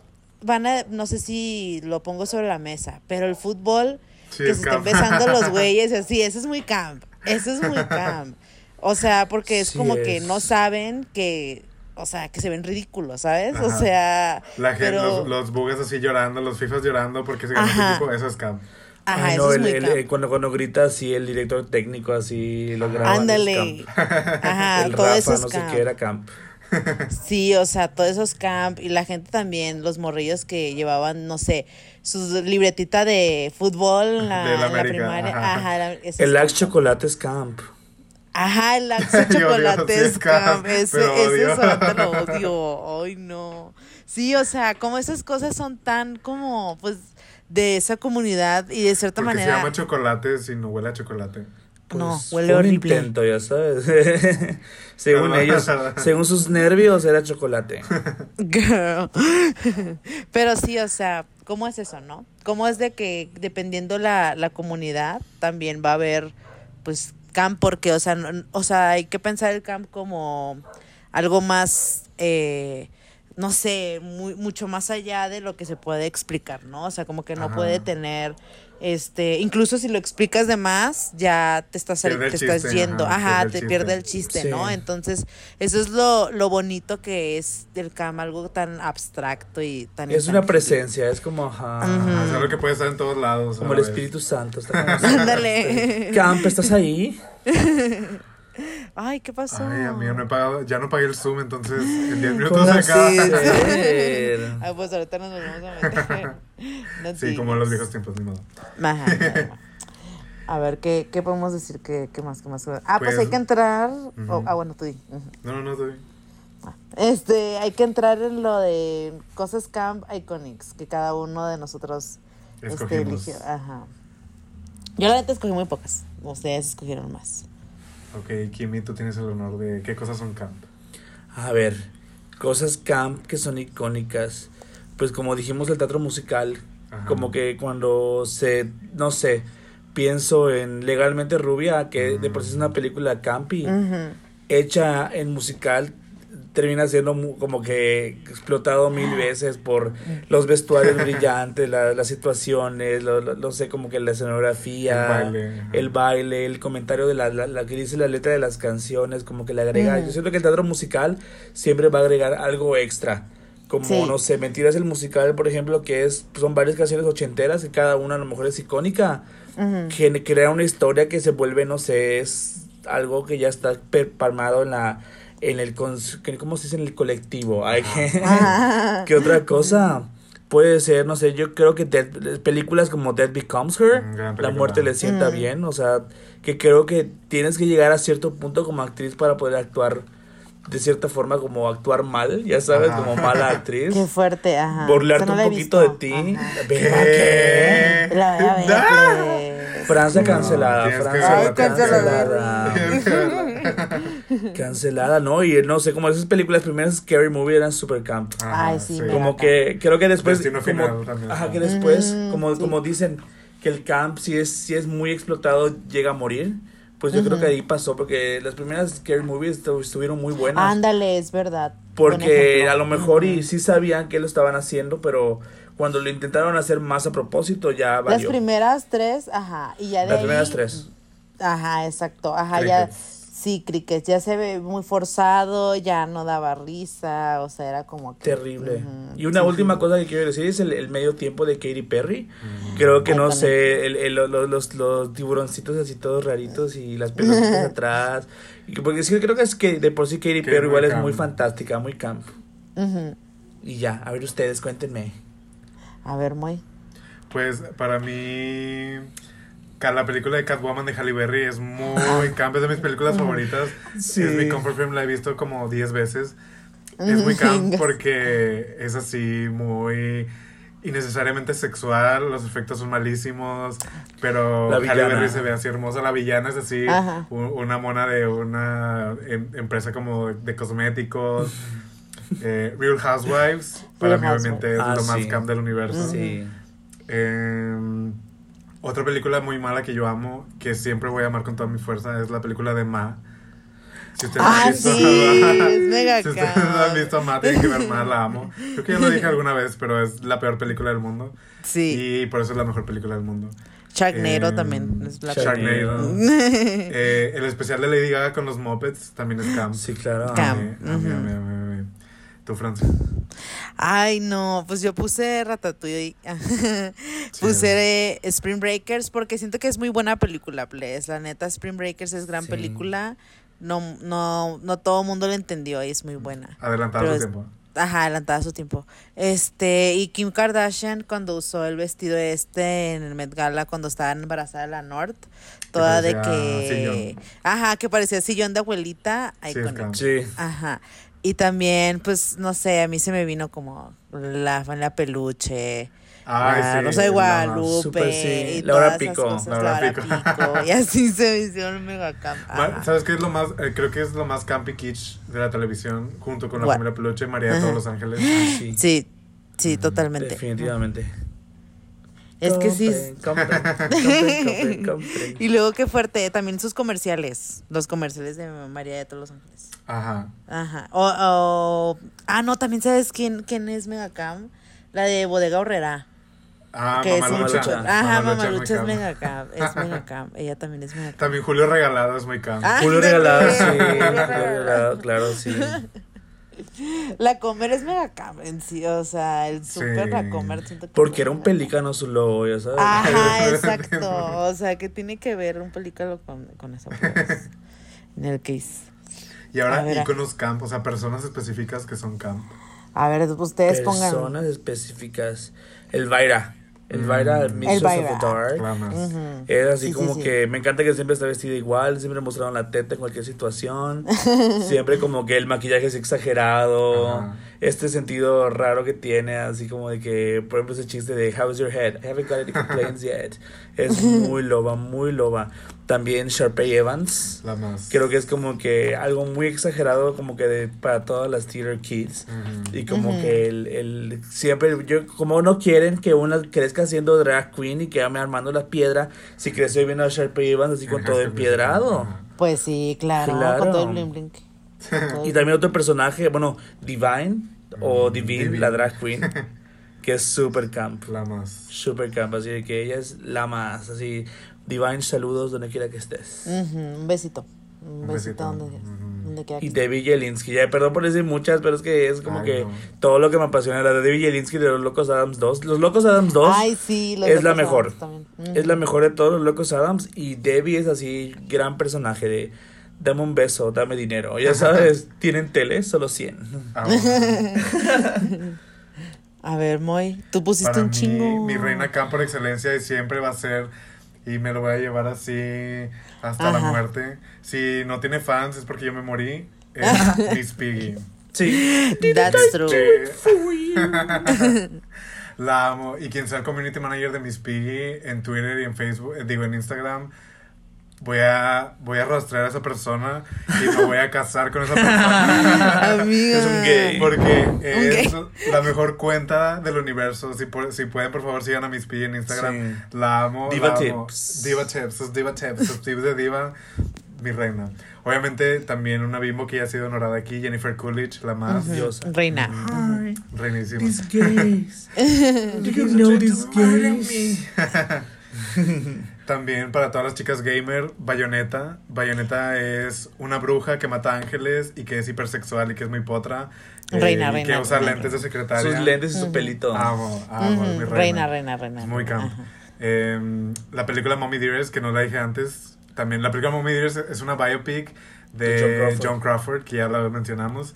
van a, no sé si lo pongo sobre la mesa, pero el fútbol, Sí, que se están camp. besando los güeyes, así, eso es muy camp. Eso es muy camp. O sea, porque es Sí como que no saben que, o sea, que se ven ridículos, ¿sabes? O sea, La gente, pero, los, los bugas así llorando, los fifas llorando porque se ganó Ajá. equipo, eso es camp. ajá, Ay, eso no, es el- muy el- camp. eh, cuando, cuando grita así el director técnico así lo graba. Ándale. Ajá, el todo Rafa, eso es no sé camp. qué era camp. Sí, o sea, todos esos camp y la gente también, los morrillos que llevaban, no sé, su libretita de fútbol en la, De la primaria. ajá. Ajá, la- El es Lax camp. Ajá, el Axe Yo odio, chocolate sí es es camp, camp. Ese, ese odio. solamente lo odio. Ay, no. Sí, o sea, como esas cosas son tan como, pues, de esa comunidad y de cierta Porque se manera. llama chocolate si no huele a chocolate. No, Pues, huele un horrible. intento, ya sabes. según ellos, según sus nervios era chocolate. Girl. Pero sí, o sea, ¿cómo es eso, no? ¿Cómo es de que dependiendo la, la comunidad también va a haber, pues, camp? Porque, o sea, no- o sea, hay que pensar el camp como algo más, eh, no sé, muy, mucho más allá de lo que se puede explicar, ¿no? O sea, como que no Ajá. puede tener, este, incluso si lo explicas de más, ya te estás, te estás yendo, ajá, ajá, pierde el te pierde el chiste, Sí. ¿no? Entonces, eso es lo, lo bonito que es del cam, algo tan abstracto y tan Es una presencia, es como, ajá. Es algo que puede estar en todos lados. como el. Espíritu Santo. Ándale. Camp, ¿estás ahí? Ay, ¿qué pasó? Ay, amigo, no he pagado, ya no pagué el Zoom, entonces en 10 minutos ¿Cómo se acaba. Sí. Ay, pues ahorita nos volvemos a meter. No digas. como en los viejos tiempos, ni modo. Ajá, ya, ya. A ver, ¿qué, qué podemos decir? ¿Qué, qué más? ¿Qué más? Ah, pues, Pues, hay que entrar. oh, ah, bueno, tú di. No, no, no, estoy. Este, hay que entrar en lo de cosas camp iconics que cada uno de nosotros este, Escogimos. eligió. Ajá. Yo la neta escogí muy pocas. Ustedes escogieron más. Ok, Kimi, tú tienes el honor de qué cosas son camp. A ver, cosas camp que son icónicas. Pues como dijimos, el teatro musical. Ajá. Como que cuando se, no sé, pienso en Legalmente Rubia, que de por sí es una película campi, Ujú. hecha en musical, termina siendo como que explotado mil veces por los vestuarios brillantes, la- las situaciones, lo, lo- no sé, como que la escenografía, El baile, el baile, el comentario de la, la, la que dice la letra de las canciones, como que le agrega. Yo siento que el teatro musical siempre va a agregar algo extra. Como, Sí. no sé, Mentiras el musical, por ejemplo, que es son varias canciones ochenteras, que cada una a lo mejor es icónica que crea una historia que se vuelve, no sé, es algo que ya está palmado en la en el ¿cómo se dice en el colectivo? Ay, Ajá. ¿Qué otra cosa? Puede ser, no sé, yo creo que Death- películas como Death Becomes Her, Mm, la muerte le sienta Mm. bien, o sea, que creo que tienes que llegar a cierto punto como actriz para poder actuar de cierta forma como actuar mal, ya sabes, Ajá. como mala actriz. Qué fuerte, ajá. Burlarte no un poquito de ti. La ¡Ah! pues. Francia cancelada, Francia cancelada. cancelada. ¿no? Y no sé, como esas películas primeras Scary Movie eran super camp. Ajá, Ay, sí, Como que creo que después Destino como, Final también. ajá, que después Mm, como sí. como dicen que el camp si es si es muy explotado llega a morir. Pues yo creo que ahí pasó porque las primeras Scary Movies estu- estuvieron muy buenas. Ándale, es verdad. Porque a lo mejor y sí sabían que lo estaban haciendo, pero cuando lo intentaron hacer más a propósito ya Las valió. primeras tres, ajá. Y ya de Las ahí- primeras tres. Ajá, exacto. Ajá, ya. Crickets. Crickets. Ya se ve muy forzado, ya no daba risa, o sea, era como que. Terrible. Y una sí, última sí. cosa que quiero decir es el, el medio tiempo de Katy Perry. Creo que Ay, no sé, el, el- los, los, los tiburoncitos así todos raritos y las pelotitas atrás. Y que- porque sí creo que es que de por sí Katy Perry igual es muy fantástica, muy camp. Y ya, a ver ustedes, cuéntenme. A ver, muy. Pues para mí, la película de Catwoman de Halle Berry es muy camp, es de mis películas favoritas. Sí. Es mi comfort film, la he visto como 10 veces. Es muy camp porque es así, muy innecesariamente sexual, los efectos son malísimos, pero Halle. Berry se ve así hermosa, la villana es así, Ajá. una mona de una em- empresa como de cosméticos. Eh, Real Housewives, para Real mí obviamente es Ah, lo más sí. camp del universo. Sí. Eh, otra película muy mala que yo amo, que siempre voy a amar con toda mi fuerza, es la película de Ma. Si ustedes Ah, han visto, sí, es mega Si ustedes no han visto, a Matt, tienen que ver más, la amo. Creo que ya lo dije alguna vez, pero es la peor película del mundo. Sí. Y por eso es la mejor película del mundo. Sharknado Em, también es la Sharknado. Eh, el especial de Lady Gaga con los Muppets también es camp. Sí, claro. Mí, a mí, a mí, a mí. Tú, Francia. Ay, no, pues yo puse Ratatouille. puse Spring Breakers porque siento que es muy buena película, Bless. La neta, Spring Breakers es gran Sí. película. No, no, no todo el mundo lo entendió y es muy buena. Adelantado Pero su es- tiempo. Ajá, adelantada su tiempo. Este, y Kim Kardashian cuando usó el vestido este en el Met Gala cuando estaba embarazada de la North, toda de que sillón. ajá, que parecía sillón de abuelita, Sí, iconic. Sí. Ajá. Y también, pues, no sé, a mí se me vino como la la peluche, Ay, la sí, Rosa de Guadalupe, Súper, sí. y Laura todas esas Pico, cosas, Laura Laura Pico. Pico, y así se me hicieron mega camp. Ajá. ¿Sabes qué es lo más? eh, creo que es lo más campy kitsch de la televisión, junto con la What? familia Peluche, María de todos los ángeles. Sí. Sí, sí, totalmente. Definitivamente. Es que sí. es- Compren, compren, compren, compren, compren. Y luego qué fuerte, también sus comerciales, los comerciales de María de todos los ángeles. Ajá. Ajá. O, o- ah, no, también sabes quién, quién es Megacam, la de Bodega Horrera. Ah, que es Mamalucha. Ajá, Mamalucha es Mamalucha Megacam, es Megacam, ella también es Megacam. También Julio Regalado es muy camp. Ah, Julio regalado, sí. Julio regalado, claro, sí. La comer es Megacam en sí, o sea, el super la comer siento que Porque era un pelícano su logo, ya sabes. Ajá, exacto. O sea, que tiene que ver un pelícano con, con esa pues, en el case. Y ahora ver, íconos camp, o sea, personas específicas que son camp. A ver, ustedes pongan. Personas específicas. El Vaira. El Vaira, el Mistress Elvira. of the Dark. Clamas. Es así Sí, sí, como sí. que me encanta que siempre está vestida igual, siempre mostraron la teta en cualquier situación, siempre como que el maquillaje es exagerado, Ajá. Este sentido raro que tiene, así como de que, por ejemplo, ese chiste de How's your head? I haven't got any complaints yet. Es muy loba, muy loba. También Sharpay Evans. La más. Creo que es como que algo muy exagerado como que de, para todas las theater kids. Ujú. Y como que el, el siempre, yo, como no quieren que una crezca siendo drag queen y que ame armando la piedra, si creció viendo a Sharpay Evans así con todo empiedrado. Pues sí, claro, Claro. con todo el bling bling. Y también otro personaje, bueno, Divine o Mm, Divine, Divine. la drag queen, que es super camp. La más. Super camp, así que ella es la más, así, Divine, saludos donde quiera que estés. Un besito. Un Un besito, besito. donde, quiera Y Debbie Jelinski, ya perdón por decir muchas, pero es que es como Ay, que no. todo lo que me apasiona, la de Debbie Jelinski de los Locos Adams 2. Los Locos Adams 2 Ay, sí, los es la mejor. Es la mejor de todos los Locos Adams y Debbie es así, gran personaje de dame un beso, dame dinero. Ya sabes, tienen tele, solo 100. Ah, bueno. A ver, Moy, tú pusiste Para un mí, chingo. mi reina camp por excelencia y siempre va a ser, y me lo voy a llevar así hasta la muerte. Si no tiene fans es porque yo me morí. Es Miss Piggy. Sí. That's true. Sí. La amo. Y quien sea el community manager de Miss Piggy en Twitter y en Facebook, eh, digo en Instagram, voy a, voy a rastrear a esa persona y me voy a casar con esa persona. Amiga. Es un gay. Porque es la mejor cuenta del universo. Si, por- si pueden, por favor, sigan a Miss Piggy en Instagram. Sí. La amo. Diva la amo. Tips. Diva Tips. Sus Diva Tips. Sus tips de Diva. Mi reina. Obviamente, también una bimbo que ya ha sido honorada aquí, Jennifer Coolidge, la más Diosa. Reina. Hi, reinísima. these gays. Do you know these gays? También para todas las chicas gamer, Bayonetta. Bayonetta es una bruja que mata ángeles y que es hipersexual y que es muy potra. eh, Reina, y reina, Que usa reina, lentes de secretaria. Sus lentes y su pelito. Amo, amo, Ujú, es mi reina. Reina, reina, reina. Es muy camp. Eh, la película Mommy Dearest, que no la dije antes. También la película Mommy Dearest es una biopic de, De John Crawford. John Crawford, que ya la mencionamos.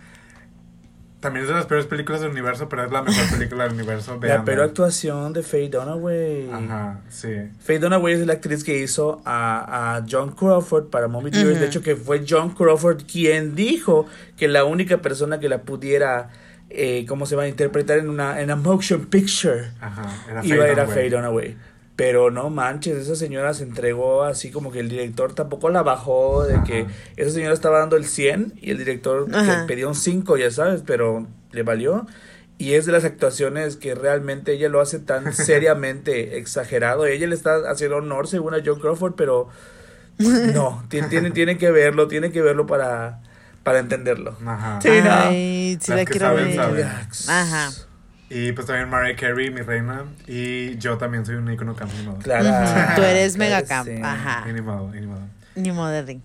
También es de las peores películas del universo, pero es la mejor película del universo. La véanla. peor actuación de Faye Dunaway. Ajá, sí. Faye Dunaway es la actriz que hizo a, a John Crawford para Mommy Dearest. Ujú. De hecho, que fue John Crawford quien dijo que la única persona que la pudiera, eh, ¿cómo se va a interpretar en una, en una motion picture? Ajá, era iba a Faye ir a. Faye Dunaway. Pero no manches, esa señora se entregó así como que el director tampoco la bajó, de Ajá. que esa señora estaba dando el 100 y el director le pedía un 5, ya sabes, pero le valió. Y es de las actuaciones que realmente ella lo hace tan seriamente exagerado. Ella le está haciendo honor según a John Crawford, pero No, tiene, tiene, tiene que verlo, tiene que verlo para, para entenderlo. Ajá. Sí, no. Ay, la que quiero saben, ver. saben. Ajá. Y pues también Mariah Carey, mi reina. Y yo también soy un icono camp, ni modo. Claro. Ujú, Tú eres mega camp. sí. Ajá. Modo, y ni modo. Ni modo de ring.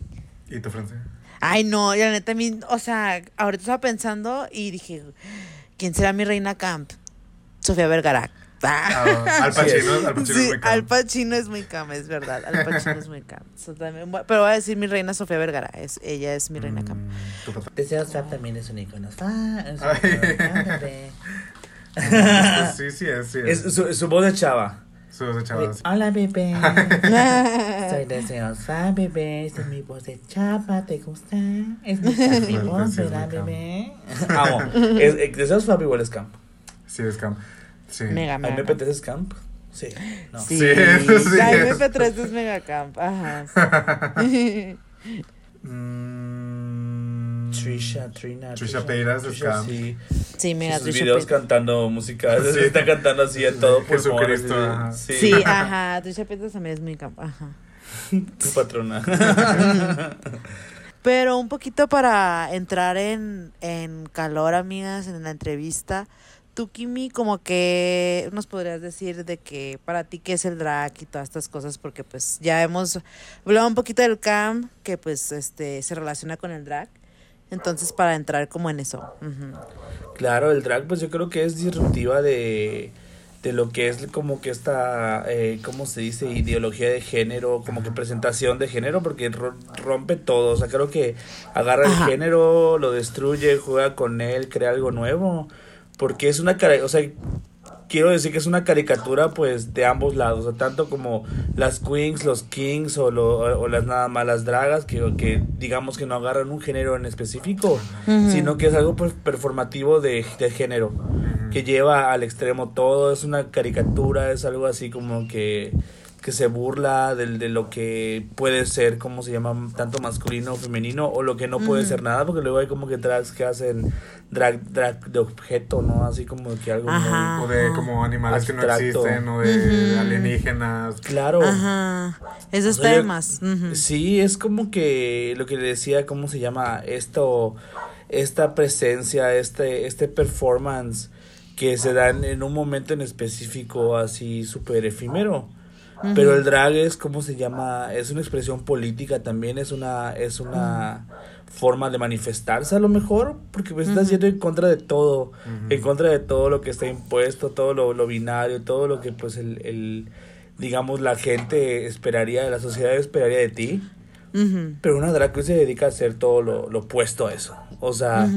¿Y tu Francia? Ay, no, y la neta, a mí, o sea, ahorita estaba pensando y dije, ¿quién será mi reina camp? Sofía Vergara. Ah, Al Pacino, Al Pacino Sí, es muy camp. Al Pacino es muy camp, es verdad. Al Pacino es muy camp. So, también pero voy a decir mi reina Sofía Vergara. Es, ella es mi reina camp. Mm, tu papá. Deseo Swap también es un icono. Ah, es un icono. Pues sí, sí es, sí es. Es su, su voz de chava. Su voz de chava, sí. Hola bebé, soy deseosa bebé, esta es mi voz de chava, ¿te gusta? Es mi, es mi Fuerte, voz, sí, ¿verdad bebé? Amo, es, es, Deseos Swap igual es camp. Sí es camp. Sí. Mega, ¿A mí me mega. apetece es camp? Sí, no. Sí, Sí, eso sí la es. MP3 es mega camp. Ajá. Mm, Trisha, Trina, Trisha Paytas camp. sí. Sí, mira, Sus Trisha videos Paytas. cantando música, Sí. está cantando así en todo pulmón, Jesucristo, ajá. Sí, Sí, ajá. Trisha Paytas también es muy camp. Ajá. tu patrona. Pero un poquito para entrar en, en calor, amigas, en la entrevista. Tú, Kimi, como que nos podrías decir de que para ti qué es el drag y todas estas cosas, porque pues ya hemos hablado un poquito del camp, que pues este se relaciona con el drag. Entonces, para entrar como en eso. Claro, el drag pues yo creo que es disruptiva de, de lo que es como que esta, eh, ¿cómo se dice? Ideología de género, como que presentación de género, porque ro- rompe todo, o sea, creo que agarra Ajá. el género, lo destruye, juega con él, crea algo nuevo, porque es una cara, o sea, quiero decir que es una caricatura pues de ambos lados, o sea, tanto como las queens, los kings o, lo- o las nada más las dragas, que, que digamos que no agarran un género en específico, sino que es algo per- performativo de, de género, que lleva al extremo todo, es una caricatura, es algo así como que, que se burla del, de lo que puede ser, ¿cómo se llama? Tanto masculino o femenino, o lo que no puede ser nada, porque luego hay como que drags que hacen drag, drag de objeto, ¿no? Así como que algo Ajá. muy... O de como animales que no existen, o de alienígenas. Claro. Ajá. Esos O sea, yo- temas. Sí, es como que lo que le decía, ¿cómo se llama? Esto, esta presencia, este, este performance que se dan en un momento en específico así súper efímero. Pero el drag es, ¿cómo se llama? Es una expresión política también, es una, es una forma de manifestarse a lo mejor, porque pues estás yendo en contra de todo, en contra de todo lo que está impuesto, todo lo, lo binario, todo lo que pues el, el, digamos, la gente esperaría, la sociedad esperaría de ti. Pero una drag queen se dedica a hacer todo lo, lo opuesto a eso. O sea,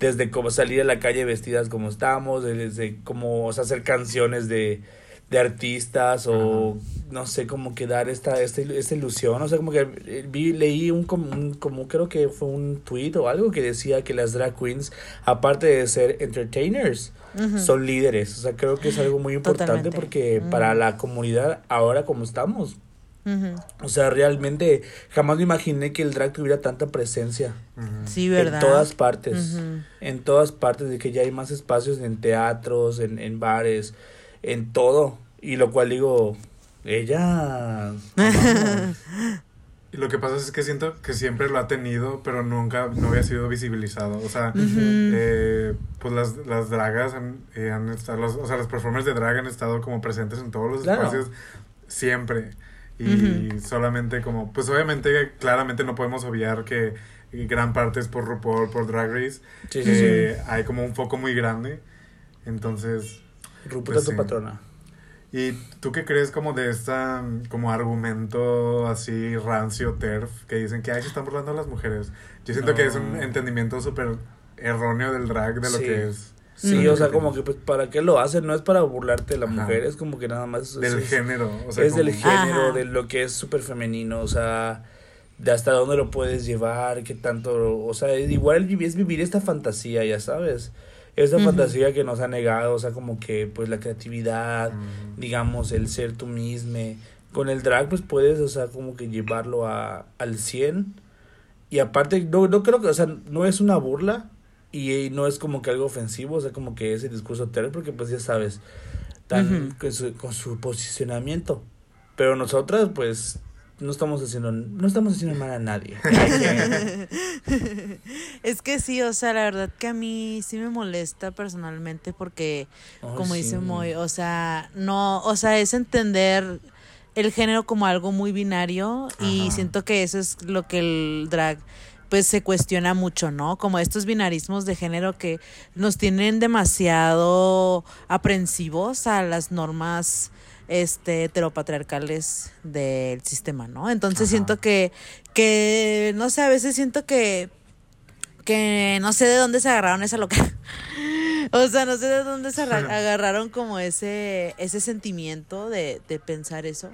desde como salir a la calle vestidas como estamos, desde como o sea, hacer canciones de, de artistas o no sé, como que dar esta, esta, esta ilusión. O sea, como que eh, vi, leí un, como, un- como creo que fue un tweet o algo que decía que las drag queens, aparte de ser entertainers, son líderes. O sea, creo que es algo muy importante Totalmente. porque para la comunidad ahora como estamos. O sea, realmente jamás me imaginé que el drag tuviera tanta presencia. Sí, ¿verdad? En todas partes. En todas partes, de que ya hay más espacios en teatros, en, en bares, en todo. Y lo cual digo, ella... Y lo que pasa es que siento que siempre lo ha tenido, pero nunca no había sido visibilizado. O sea, eh, pues las, las dragas han, eh, han estado, los- o sea, los performers de drag han estado como presentes en todos los Claro. espacios siempre. Y solamente como, pues obviamente, claramente no podemos obviar que gran parte es por RuPaul, por Drag Race, Sí, sí, que hay como un foco muy grande. Entonces, Ruputa Pues tu sí. patrona. ¿Y tú qué crees como de esta como argumento así rancio TERF que dicen que ay, se están burlando a las mujeres? Yo siento que es un entendimiento súper erróneo del drag de lo Sí. que es. Sí, o sea, como que pues para qué lo hacen, no es para burlarte de la Ajá. mujer, es como que nada más... Del es- género. O sea, es del género, Ajá. de lo que es súper femenino, o sea, de hasta dónde lo puedes llevar, qué tanto, o sea, es igual es vivir esta fantasía, ya sabes, Ujú. fantasía que nos ha negado, o sea, como que pues la creatividad, Ujú. digamos, el ser tú mismo, con el drag pues puedes, o sea, como que llevarlo a, al 100, y aparte, no, no creo que, o sea, no es una burla, y, y no es como que algo ofensivo, o sea, como que ese discurso terror, porque pues ya sabes, tan, con, su, con su posicionamiento. Pero nosotras, pues, no estamos haciendo, no estamos haciendo mal a nadie. Es que sí, o sea, la verdad que a mí sí me molesta personalmente porque, como sí. dice Moy, o sea, no, o sea, es entender el género como algo muy binario y siento que eso es lo que el drag pues se cuestiona mucho, ¿no? Como estos binarismos de género que nos tienen demasiado aprensivos a las normas este heteropatriarcales del sistema, ¿no? Entonces Ajá. siento que que no sé, a veces siento que que no sé de dónde se agarraron esa loca. O sea, no sé de dónde se arra- agarraron como ese, ese sentimiento de, de pensar eso.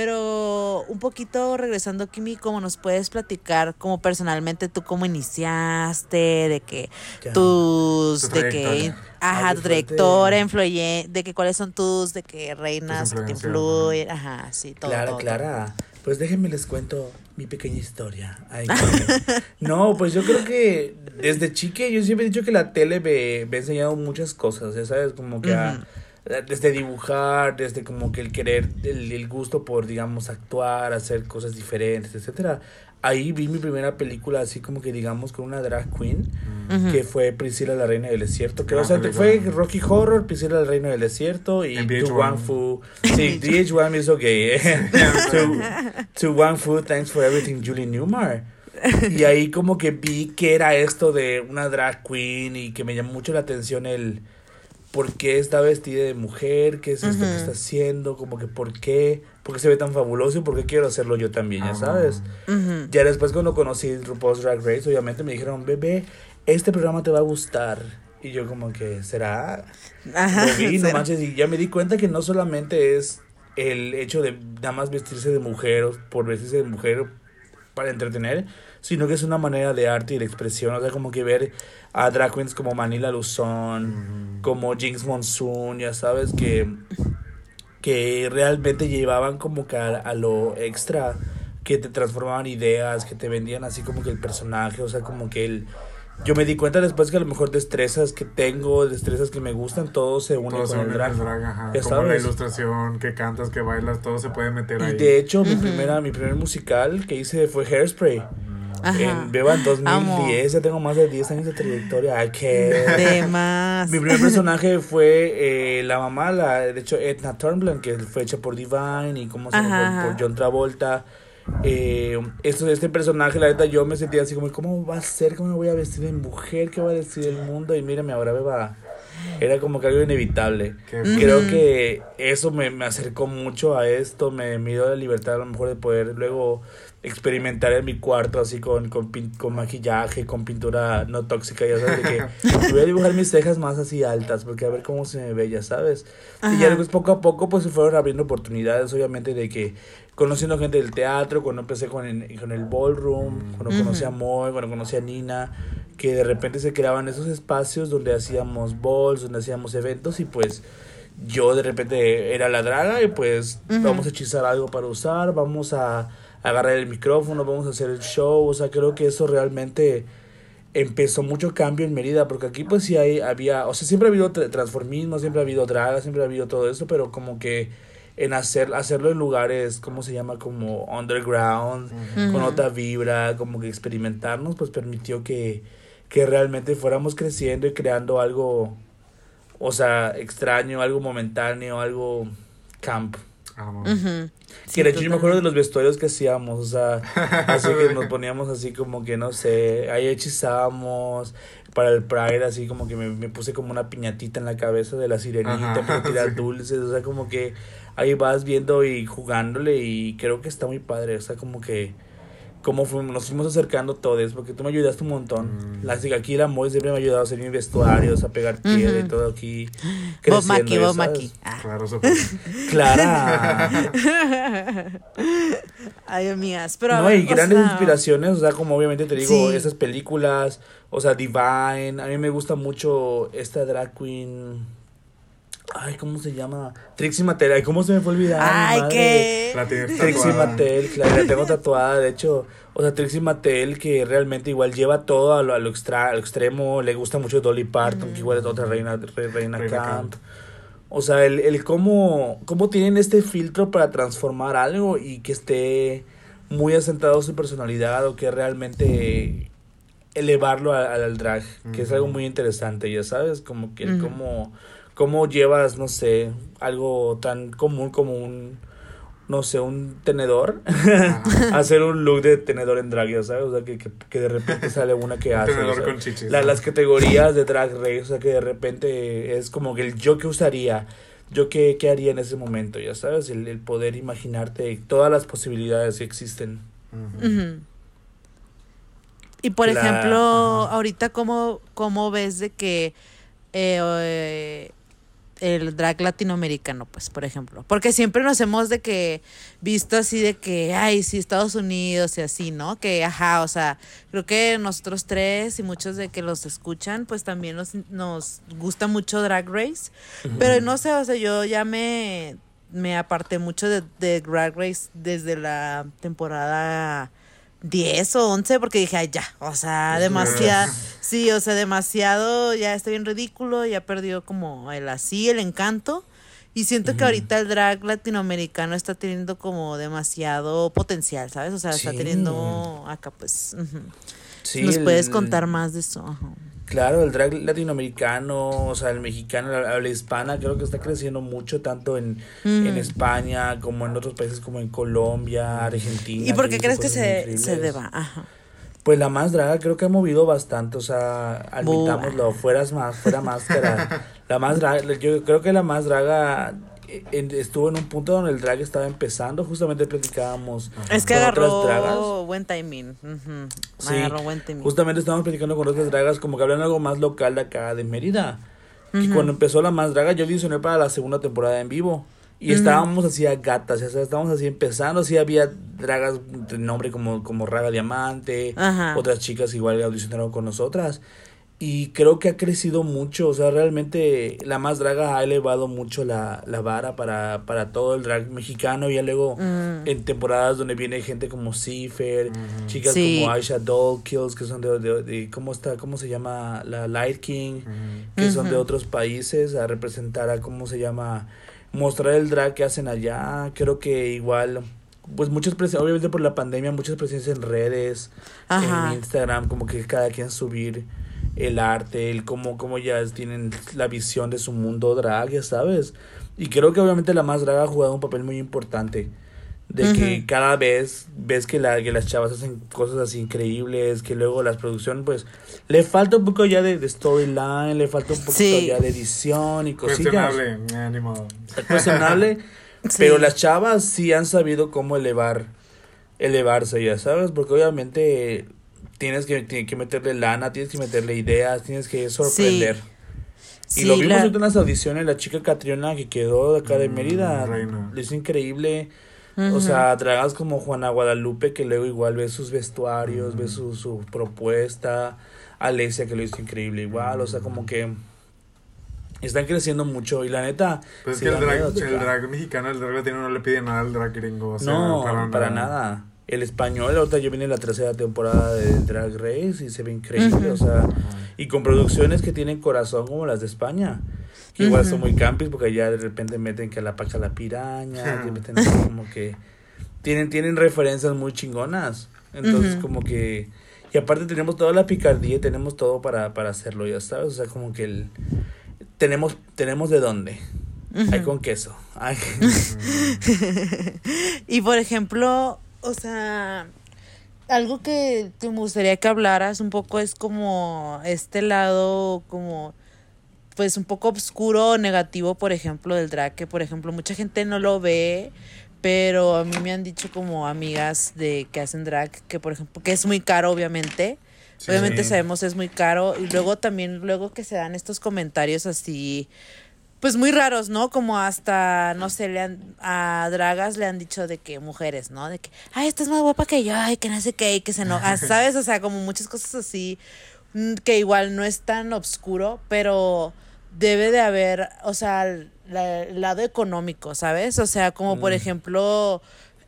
Pero un poquito regresando, Kimi, ¿cómo nos puedes platicar como personalmente tú cómo iniciaste, de que Ya. tus, Tu de que, trayectoria. ajá, Ah, tu trayectoria, influye, de que cuáles son tus, de que reinas que te influyen, ajá, sí, todo. Clara, todo, todo. Clara. Pues déjenme les cuento mi pequeña historia. Ay, no, pues yo creo que desde chique yo siempre he dicho que la tele me, me ha enseñado muchas cosas, ya sabes, como que a- desde dibujar, desde como que el querer, el, el gusto por, digamos, actuar, hacer cosas diferentes, etcétera. Ahí vi mi primera película así como que digamos con una drag queen, Ujú. que fue Priscila la Reina del Desierto, que Gran o sea, película. fue Rocky Horror, Priscila la Reina del Desierto y Tu VH1. Wang Fu. Sí, VH1 me hizo gay. eh. Wang Fu, thanks for everything, Julie Newmar. Y ahí como que vi que era esto de una drag queen y que me llamó mucho la atención el por qué está vestida de mujer, qué es esto que está haciendo, como que por qué, por qué se ve tan fabuloso y por qué quiero hacerlo yo también, ya sabes. Ya después cuando conocí RuPaul's Drag Race, obviamente me dijeron, bebé, este programa te va a gustar. Y yo como que, ¿será? Ajá, Lo vi, no manches, y ya me di cuenta que no solamente es el hecho de nada más vestirse de mujer o por vestirse de mujer para entretener, sino que es una manera de arte y de expresión, o sea, como que ver a drag queens como Manila Luzón, como Jinx Monsoon, ya sabes, que, que realmente llevaban como que a, a lo extra, que te transformaban ideas, que te vendían así como que el personaje, o sea, como que el... Yo me di cuenta después que a lo mejor destrezas que tengo, destrezas que me gustan, todo se une Todo se con el une drag. el drag, ajá. Como la ilustración, que cantas, que bailas, todo se puede meter Y ahí. de hecho, mi primera, mi primer musical que hice fue Hairspray. En Beba en 2010, Amo. ya tengo más de 10 años de trayectoria. Ay, que... De más. Mi primer personaje fue eh, la mamá, la, de hecho, Edna Turnblad, que fue hecha por Divine y como se llama, por, John Travolta. Eh, esto, este personaje, la neta, yo me sentía así como, ¿cómo va a ser? ¿Cómo me voy a vestir de mujer? ¿Qué va a decir el mundo? Y mírame, ahora Beba, era como que algo inevitable. Qué Creo que eso me, me acercó mucho a esto, me, me dio la libertad a lo mejor de poder luego experimentar en mi cuarto así con, con, pin- con maquillaje, con pintura no tóxica, ya sabes, de que voy a dibujar mis cejas más así altas porque a ver cómo se me ve, ya sabes. Y ya después poco a poco pues se fueron abriendo oportunidades, obviamente de que conociendo gente del teatro, cuando empecé con el, con el ballroom, cuando conocí a Moy, cuando conocí a Nina, que de repente se creaban esos espacios donde hacíamos balls, donde hacíamos eventos y pues yo de repente era la draga y pues vamos a hechizar algo para usar, vamos a agarrar el micrófono, vamos a hacer el show, o sea, creo que eso realmente empezó mucho cambio en Mérida, porque aquí pues sí hay, había, o sea, siempre ha habido tra- transformismo, siempre ha habido draga, siempre ha habido todo eso, pero como que en hacer, hacerlo en lugares, ¿cómo se llama? Como underground, con otra vibra, como que experimentarnos, pues permitió que, que realmente fuéramos creciendo y creando algo, o sea, extraño, algo momentáneo, algo camp. Ujú. Sí, que de hecho yo me acuerdo de los vestuarios que hacíamos, o sea, así que nos poníamos así como que, no sé, ahí hechizábamos para el Pride, así como que me, me puse como una piñatita en la cabeza de la sirenita Ajá, para tirar sí. dulces, o sea, como que ahí vas viendo y jugándole y creo que está muy padre, o sea, como que como fuimos, nos fuimos acercando todos, porque tú me ayudaste un montón. Mm. La, aquí la Moy siempre me ha ayudado a hacer mis vestuarios, a pegar piedra y Ujú. todo aquí. Bob ya Bob. Ah. Claro, súper. Clara. Ay, amigas, pero no, ver, y grandes sea, inspiraciones, o sea, como obviamente te digo, Sí. esas películas, o sea, Divine, a mí me gusta mucho esta drag queen, ay, ¿cómo se llama? Trixie Mattel, ay, ¿cómo se me fue a olvidar? Ay, madre? qué. La tienes Trixie. Mattel, claro, la tengo tatuada, de hecho, o sea, Trixie Mattel que realmente igual lleva todo a lo, a lo, extra, a lo extremo, le gusta mucho Dolly Parton, que igual es otra reina, re- reina, Reina camp. camp. O sea, el, el cómo, cómo tienen este filtro para transformar algo y que esté muy asentado su personalidad o que realmente elevarlo a- al drag, que es algo muy interesante, ya sabes, como que el cómo, cómo llevas, no sé, algo tan común como un, no sé, un tenedor, hacer un look de tenedor en drag, ya sabes, o sea, que, que, que de repente sale una que hace. tenedor o sea, con chichis, la- ¿no? las categorías de drag race, o sea, que de repente es como que el yo que usaría, yo qué, qué haría en ese momento, ya sabes, el, el poder imaginarte todas las posibilidades que existen. Y por La- ejemplo, ahorita cómo, cómo ves de que eh, eh, el drag latinoamericano, pues, por ejemplo. Porque siempre nos hemos de que visto así de que, ay, sí, Estados Unidos y así, ¿no? Que, ajá, o sea, creo que nosotros tres y muchos de que los escuchan, pues también nos, nos gusta mucho Drag Race. Pero no sé, o sea, yo ya me, me aparté mucho de, de Drag Race desde la temporada 10 o 11 porque dije, ay, ya, o sea, demasiado, sí, o sea, demasiado, ya está bien ridículo, ya perdió como el así, el encanto. Y siento que ahorita el drag latinoamericano está teniendo como demasiado potencial, ¿sabes? O sea, está teniendo acá, pues. Sí, ¿Nos puedes contar más de eso? Ajá. Claro, el drag latinoamericano, o sea, el mexicano, la habla hispana, creo que está creciendo mucho, tanto en, en Mm. España como en otros países como en Colombia, Argentina. ¿Y por qué crees que se, se deba? Ajá. Pues la más draga creo que ha movido bastante, o sea, admitámoslo, fueras más, fuera máscara. la más draga, yo creo que la más draga en- estuvo en un punto donde el drag estaba empezando, justamente platicábamos. Es que con otras dragas. buen timing. Sí, Agarró buen timing. Justamente estábamos platicando con otras dragas, como que hablan algo más local de acá, de Mérida. Y cuando empezó la más draga, yo audicioné para la segunda temporada en vivo. Y estábamos así a gatas, o sea, estábamos así empezando, sí había dragas de nombre como, como Raga Diamante, otras chicas igual audicionaron con nosotras. Y creo que ha crecido mucho, o sea, realmente la más draga ha elevado mucho la, la vara para, para todo el drag mexicano. Y ya luego Mm. en temporadas donde viene gente como Cipher, chicas Sí. como Aisha Dollkills, que son de, de, de- ¿cómo está? ¿Cómo se llama? La Light King, que son de otros países, a representar a, ¿cómo se llama? Mostrar el drag que hacen allá. Creo que igual, pues muchas presencias, obviamente por la pandemia, muchas presencias en redes, Ajá. en Instagram, como que cada quien subir el arte, el cómo, cómo ya tienen la visión de su mundo drag, ya sabes. Y creo que obviamente la más drag ha jugado un papel muy importante. De que Ujú. cada vez ves que, la, que las chavas hacen cosas así increíbles, que luego las producciones, pues, le falta un poco ya de, de storyline, le falta un poquito Sí. ya de edición y cosillas. Cuestionable, eh, ni modo. Es cuestionable, Sí. pero las chavas sí han sabido cómo elevar, elevarse, ya sabes, porque obviamente tienes que, tienes que meterle lana, tienes que meterle ideas, tienes que sorprender. Y Sí, lo vimos la- en las audiciones, la chica Catriona que quedó de acá de Mm, Mérida, reina. lo hizo increíble. O sea, dragas como Juana Guadalupe, que luego igual ve sus vestuarios, ve su, su propuesta. Alesia, que lo hizo increíble igual. O sea, como que están creciendo mucho. Y la neta. Pues es que el drag mexicano, el drag latino no le pide nada al drag gringo. O sea, no, para, nada. El español, ahorita yo vine en la tercera temporada de Drag Race y se ve increíble, o sea, y con producciones que tienen corazón como las de España, que igual son muy campis porque ya de repente meten que la pacha la piraña, que meten así como que tienen, tienen referencias muy chingonas, entonces como que, y aparte tenemos toda la picardía y tenemos todo para, para hacerlo, ya sabes, o sea, como que el, tenemos, tenemos de dónde, hay con queso, y por ejemplo, o sea, algo que, que me gustaría que hablaras un poco es como este lado como pues un poco oscuro o negativo, por ejemplo, del drag, que por ejemplo mucha gente no lo ve, pero a mí me han dicho como amigas de que hacen drag que por ejemplo que es muy caro obviamente. Sí. Obviamente sabemos es muy caro y luego también luego que se dan estos comentarios así pues muy raros, ¿no? Como hasta, no sé, le han, a dragas le han dicho de que mujeres, ¿no? De que, ay, esta es más guapa que yo, ay, que no sé qué, y que se enoja, ¿sabes? O sea, como muchas cosas así, mm, que igual no es tan oscuro, pero debe de haber, o sea, el lado económico, ¿sabes? O sea, como por ejemplo,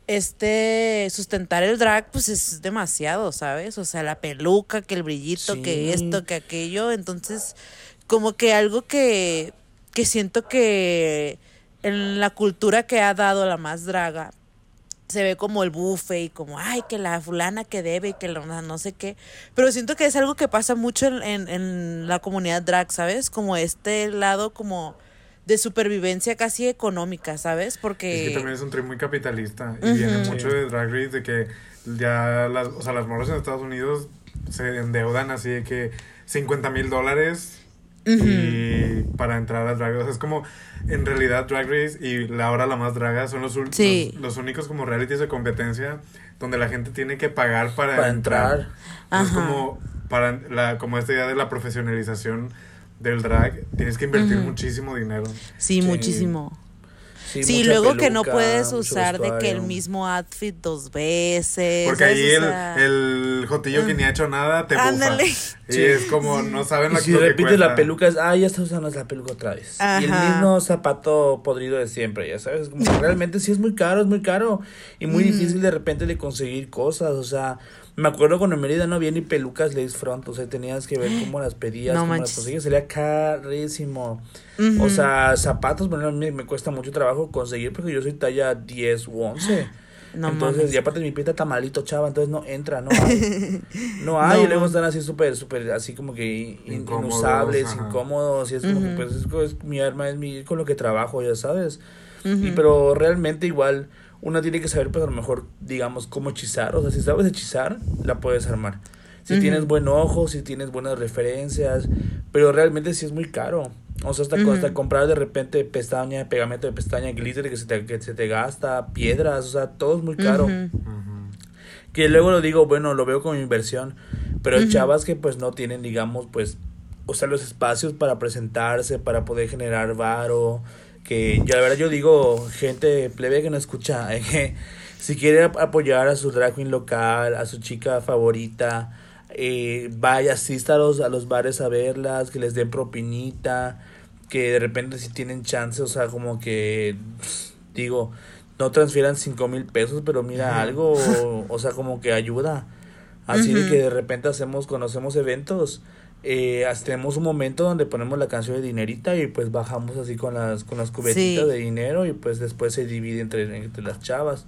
este, sustentar el drag, pues es demasiado, ¿sabes? O sea, la peluca, que el brillito, Sí. que esto, que aquello, entonces, como que algo que que siento que en la cultura que ha dado la más draga, se ve como el bufe y como, ay, que la fulana que debe y que la no sé qué. Pero siento que es algo que pasa mucho en, en, en la comunidad drag, ¿sabes? Como este lado como de supervivencia casi económica, ¿sabes? Porque... Es que también es un trip muy capitalista y viene mucho de Drag Race de que ya las, o sea, las morras en Estados Unidos se endeudan así de que 50 mil dólares y para entrar a Drag Race. es como, en realidad, Drag Race y la hora la más draga son los, Sí. los, los únicos como realities de competencia donde la gente tiene que pagar para, Para entrar. entrar. Es como, para la, como esta idea de la profesionalización del drag, tienes que invertir muchísimo dinero. Sí, Sí. muchísimo. Sí, luego que no puedes usar de que el mismo outfit dos veces. Porque ahí el, el jotillo que ni ha hecho nada te bufa. Ándale. Y Sí. es como, no saben Y lo, si que repites la peluca, es, ah, ya está usando esa peluca otra vez. Y el mismo zapato podrido de siempre, ya sabes. Como que realmente sí es muy caro, es muy caro. Y muy difícil de repente de conseguir cosas. O sea, me acuerdo cuando en Mérida no había ni pelucas lace front. O sea, tenías que ver cómo las pedías, No cómo las conseguías. Sería carísimo. O sea, zapatos, bueno, a mí me cuesta mucho trabajo conseguir porque yo soy talla 10 u 11. No entonces, mames. y aparte mi pie está malito, chava, entonces no entra, no hay. No hay, No. y luego están así súper, súper, así como que Incómodos, inusables, ajá. incómodos, y es como que, pues, es, es mi arma, es mi, con lo que trabajo, ya sabes. Y, pero realmente igual, una tiene que saber, pues, a lo mejor, digamos, cómo hechizar, o sea, si sabes hechizar, la puedes armar. Si tienes buen ojo, si tienes buenas referencias, pero realmente sí es muy caro. O sea, hasta, hasta comprar de repente pestaña, pegamento de pestaña, glitter que se te, que se te gasta, piedras, o sea, todo es muy caro. Que luego lo digo, bueno, lo veo como inversión, pero chavas que pues no tienen, digamos, pues, o sea, los espacios para presentarse, para poder generar varo, que yo la verdad yo digo, gente plebe que no escucha, eh, que si quiere ap- apoyar a su drag queen local, a su chica favorita, eh, vaya, asista a los, a los bares a verlas, que les den propinita, que de repente si tienen chance, o sea, como que, digo, no transfieran cinco mil pesos, pero mira algo, o, o sea, como que ayuda. Así de que de repente hacemos, conocemos eventos, eh, tenemos un momento donde ponemos la canción de dinerita y pues bajamos así con las, con las cubetitas Sí. de dinero y pues después se divide entre, entre las chavas.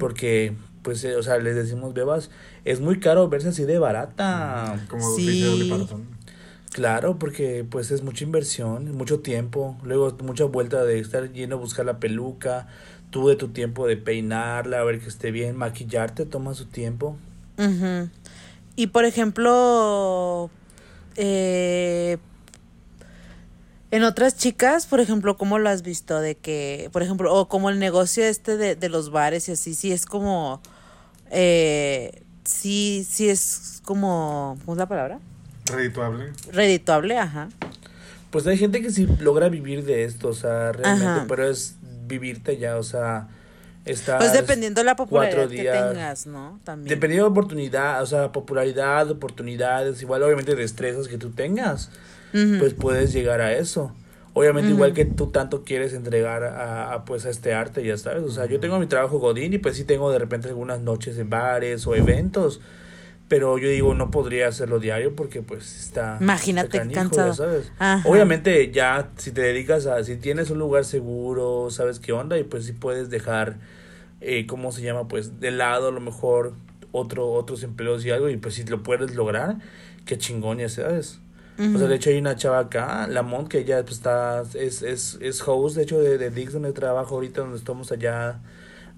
Porque, pues, eh, o sea, les decimos, bebas, es muy caro verse así de barata. Como Sí. Claro, porque pues es mucha inversión, mucho tiempo, luego mucha vuelta de estar yendo a buscar la peluca, tú de tu tiempo de peinarla, a ver que esté bien, maquillarte toma su tiempo. Y por ejemplo, eh, en otras chicas, por ejemplo, ¿cómo lo has visto? De que, por ejemplo, o como el negocio este de, de los bares y así, sí es como, eh, sí, sí es como, ¿cómo es la palabra? Redituable. Redituable, ajá. Pues hay gente que sí logra vivir de esto, o sea, realmente, Ajá. pero es vivirte ya, o sea, estar Pues dependiendo de la popularidad que tengas, ¿no? También. Dependiendo de oportunidad, o sea, popularidad, oportunidades, igual obviamente destrezas que tú tengas, pues puedes llegar a eso. Obviamente igual que tú tanto quieres entregar a, a, pues a este arte, ya sabes. O sea, yo tengo mi trabajo Godín y pues sí tengo de repente algunas noches en bares o eventos. Pero yo digo, no podría hacerlo diario porque pues está... Imagínate, está canijo, cansado. ya sabes. Obviamente ya si te dedicas a... Si tienes un lugar seguro, sabes qué onda y pues sí puedes dejar, eh, ¿cómo se llama? Pues de lado a lo mejor otro, otros empleos y algo y pues si lo puedes lograr, qué chingón, ya sabes. O sea, de hecho hay una chava acá, la Mont, que ella pues, está, es, es, es host, de hecho, de, de Dix, donde trabajo ahorita, donde estamos allá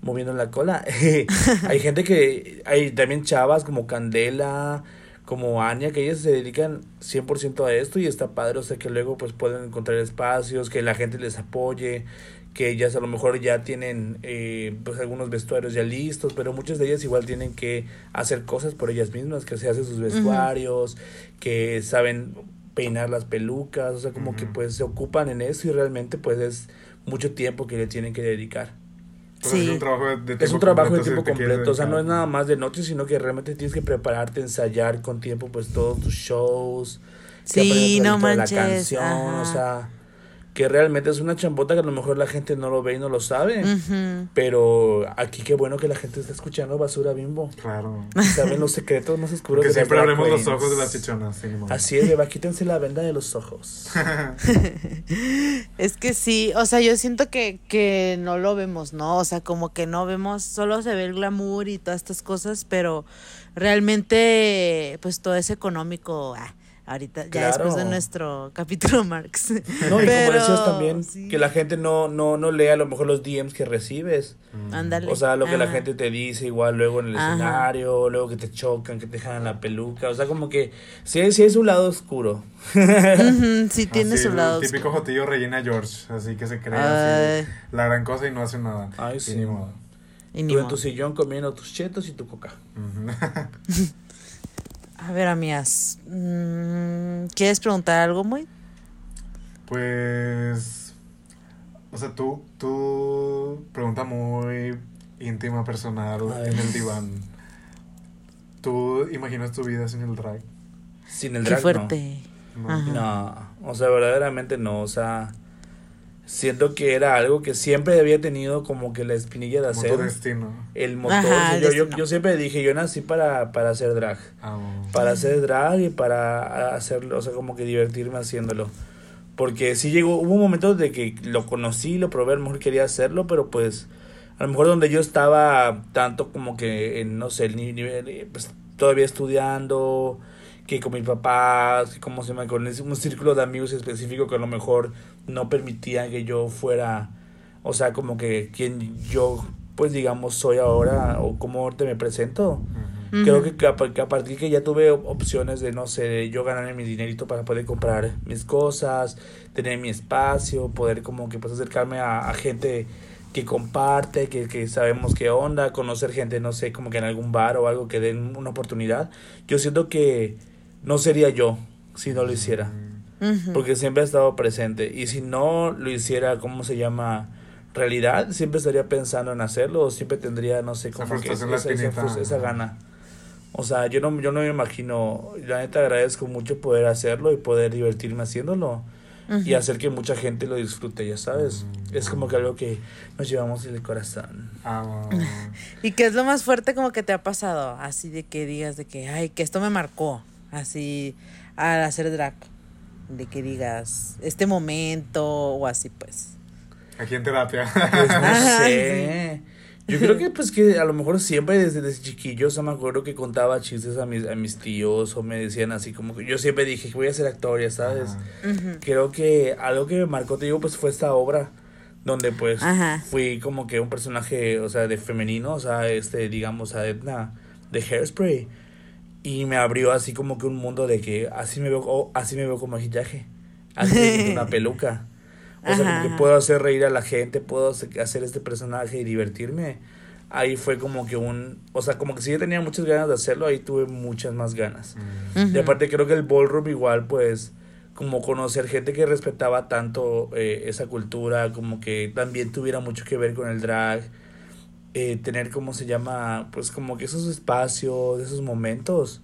moviendo la cola. hay gente que, hay también chavas como Candela, como Anya, que ellas se dedican 100% a esto y está padre, o sea, que luego pues pueden encontrar espacios, que la gente les apoye, que ellas a lo mejor ya tienen eh, pues algunos vestuarios ya listos, pero muchas de ellas igual tienen que hacer cosas por ellas mismas, que se hacen sus vestuarios, que saben peinar las pelucas, o sea, como que pues se ocupan en eso y realmente pues es mucho tiempo que le tienen que dedicar. Sí. Es un trabajo de, Es tiempo un trabajo de completo, tiempo o sea, no es nada más de noche, sino que realmente tienes que prepararte, ensayar con tiempo pues todos tus shows, Sí, no manches, la canción, o sea, que realmente es una chambota que a lo mejor la gente no lo ve y no lo sabe. Pero aquí qué bueno que la gente está escuchando basura bimbo. Claro. Y saben los secretos más oscuros Porque de siempre abrimos los ojos de las chichonas. sí. Así es, beba, quítense la venda de los ojos. Es que sí, o sea, yo siento que, que no lo vemos, ¿no? O sea, como que no vemos, solo se ve el glamour y todas estas cosas, pero realmente, pues todo es económico. ah, ahorita, ya Claro. después de nuestro capítulo Marx. No, y Pero, como decías también, sí. que la gente no, no, no lee a lo mejor los DMs que recibes. Ándale. O sea, lo que la Ajá. gente te dice igual luego en el Ajá. escenario, luego que te chocan, que te dejan la peluca. O sea, como que sí, sí es un lado oscuro. Sí, tiene Así, su el lado. típico oscuro. jotillo Regina George. Así que se cree Ay. así la gran cosa y no hace nada. Ay, Y sí. ni modo. Y ni Tú en modo. tu sillón comiendo tus chetos y tu coca. Ujú. A ver, amigas, mm, ¿quieres preguntar algo muy? Pues. O sea, tú, tú. Pregunta muy íntima, personal, en el diván. ¿Tú imaginas tu vida sin el drag? Sin el Qué drag, fuerte. No. Ajá. No, o sea, verdaderamente no, o sea, siento que era algo que siempre había tenido como que la espinilla de hacer tu destino. el motor. Ajá, el yo, yo, destino. yo siempre dije, yo nací para, para hacer drag, Ah, para hacer drag y para hacerlo, o sea, como que divertirme haciéndolo. Porque sí llegó, hubo un momento de que lo conocí, lo probé, a lo mejor quería hacerlo, pero pues a lo mejor donde yo estaba tanto como que en, no sé, el ni- nivel, pues todavía estudiando, que con mis papás, que como se llama, con ese- un círculo de amigos específico que a lo mejor no permitían que yo fuera, o sea, como que quien yo, pues digamos, soy ahora o como ahorita me presento. Ujú. Creo Ujú. que, que a, que a partir que ya tuve op- opciones de, no sé, de yo ganarme mi dinerito para poder comprar mis cosas, tener mi espacio, poder como que pues acercarme a, a gente que comparte, que, que sabemos qué onda, conocer gente, no sé, como que en algún bar o algo que den una oportunidad. Yo siento que no sería yo si no lo hiciera, porque siempre ha estado presente. Y si no lo hiciera, ¿cómo se llama? Realidad, siempre estaría pensando en hacerlo, o siempre tendría, no sé, como que esa, esa, gana. O sea, yo no, yo no me imagino, la neta agradezco mucho poder hacerlo y poder divertirme haciéndolo y hacer que mucha gente lo disfrute, ya sabes. Mm. Es como que algo que nos llevamos en el corazón. Ah, ¿Y qué es lo más fuerte como que te ha pasado? Así de que digas de que, ay, que esto me marcó, así al hacer drag. De que digas, este momento o así pues. aquí en terapia. Pues no Ajá, sé. Yo creo que pues que a lo mejor siempre desde, desde chiquillo, o sea, me acuerdo que contaba chistes a mis, a mis tíos o me decían así como que yo siempre dije que voy a ser actor, ya sabes. Creo que algo que me marcó, te digo, pues fue esta obra donde pues Ajá. fui como que un personaje, o sea, de femenino, o sea, este, digamos, a Edna de Hairspray. Y me abrió así como que un mundo de que así me veo, oh, así me veo con maquillaje, así me una peluca. O sea, como Ajá. que puedo hacer reír a la gente, puedo hacer este personaje y divertirme. Ahí fue como que un, o sea, como que si yo tenía muchas ganas de hacerlo, ahí tuve muchas más ganas. Mm. Y aparte creo que el ballroom igual, pues, como conocer gente que respetaba tanto eh, esa cultura, como que también tuviera mucho que ver con el drag, eh, tener, ¿cómo se llama? Pues como que esos espacios, esos momentos.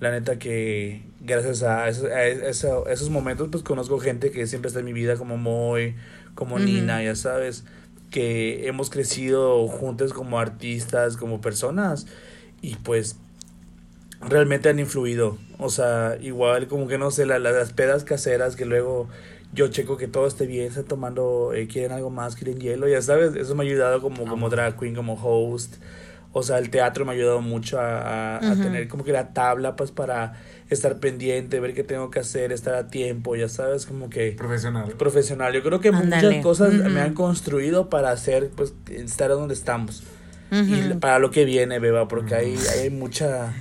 La neta que gracias a esos, a eso- a esos momentos, pues conozco gente que siempre está en mi vida, como Moy, como Ujú. Nina, ya sabes, que hemos crecido juntos como artistas, como personas, y pues realmente han influido. O sea, igual como que no sé, la- las pedas caseras que luego yo checo que todo esté bien, están tomando, eh, quieren algo más, quieren hielo, ya sabes, eso me ha ayudado como, como drag queen, como host. O sea, el teatro me ha ayudado mucho a, a- tener como que la tabla, pues para estar pendiente, ver qué tengo que hacer, estar a tiempo, ya sabes, como que Profesional. profesional. Yo creo que muchas cosas me han construido para hacer, pues, estar donde estamos y para lo que viene, beba, porque hay, hay mucha,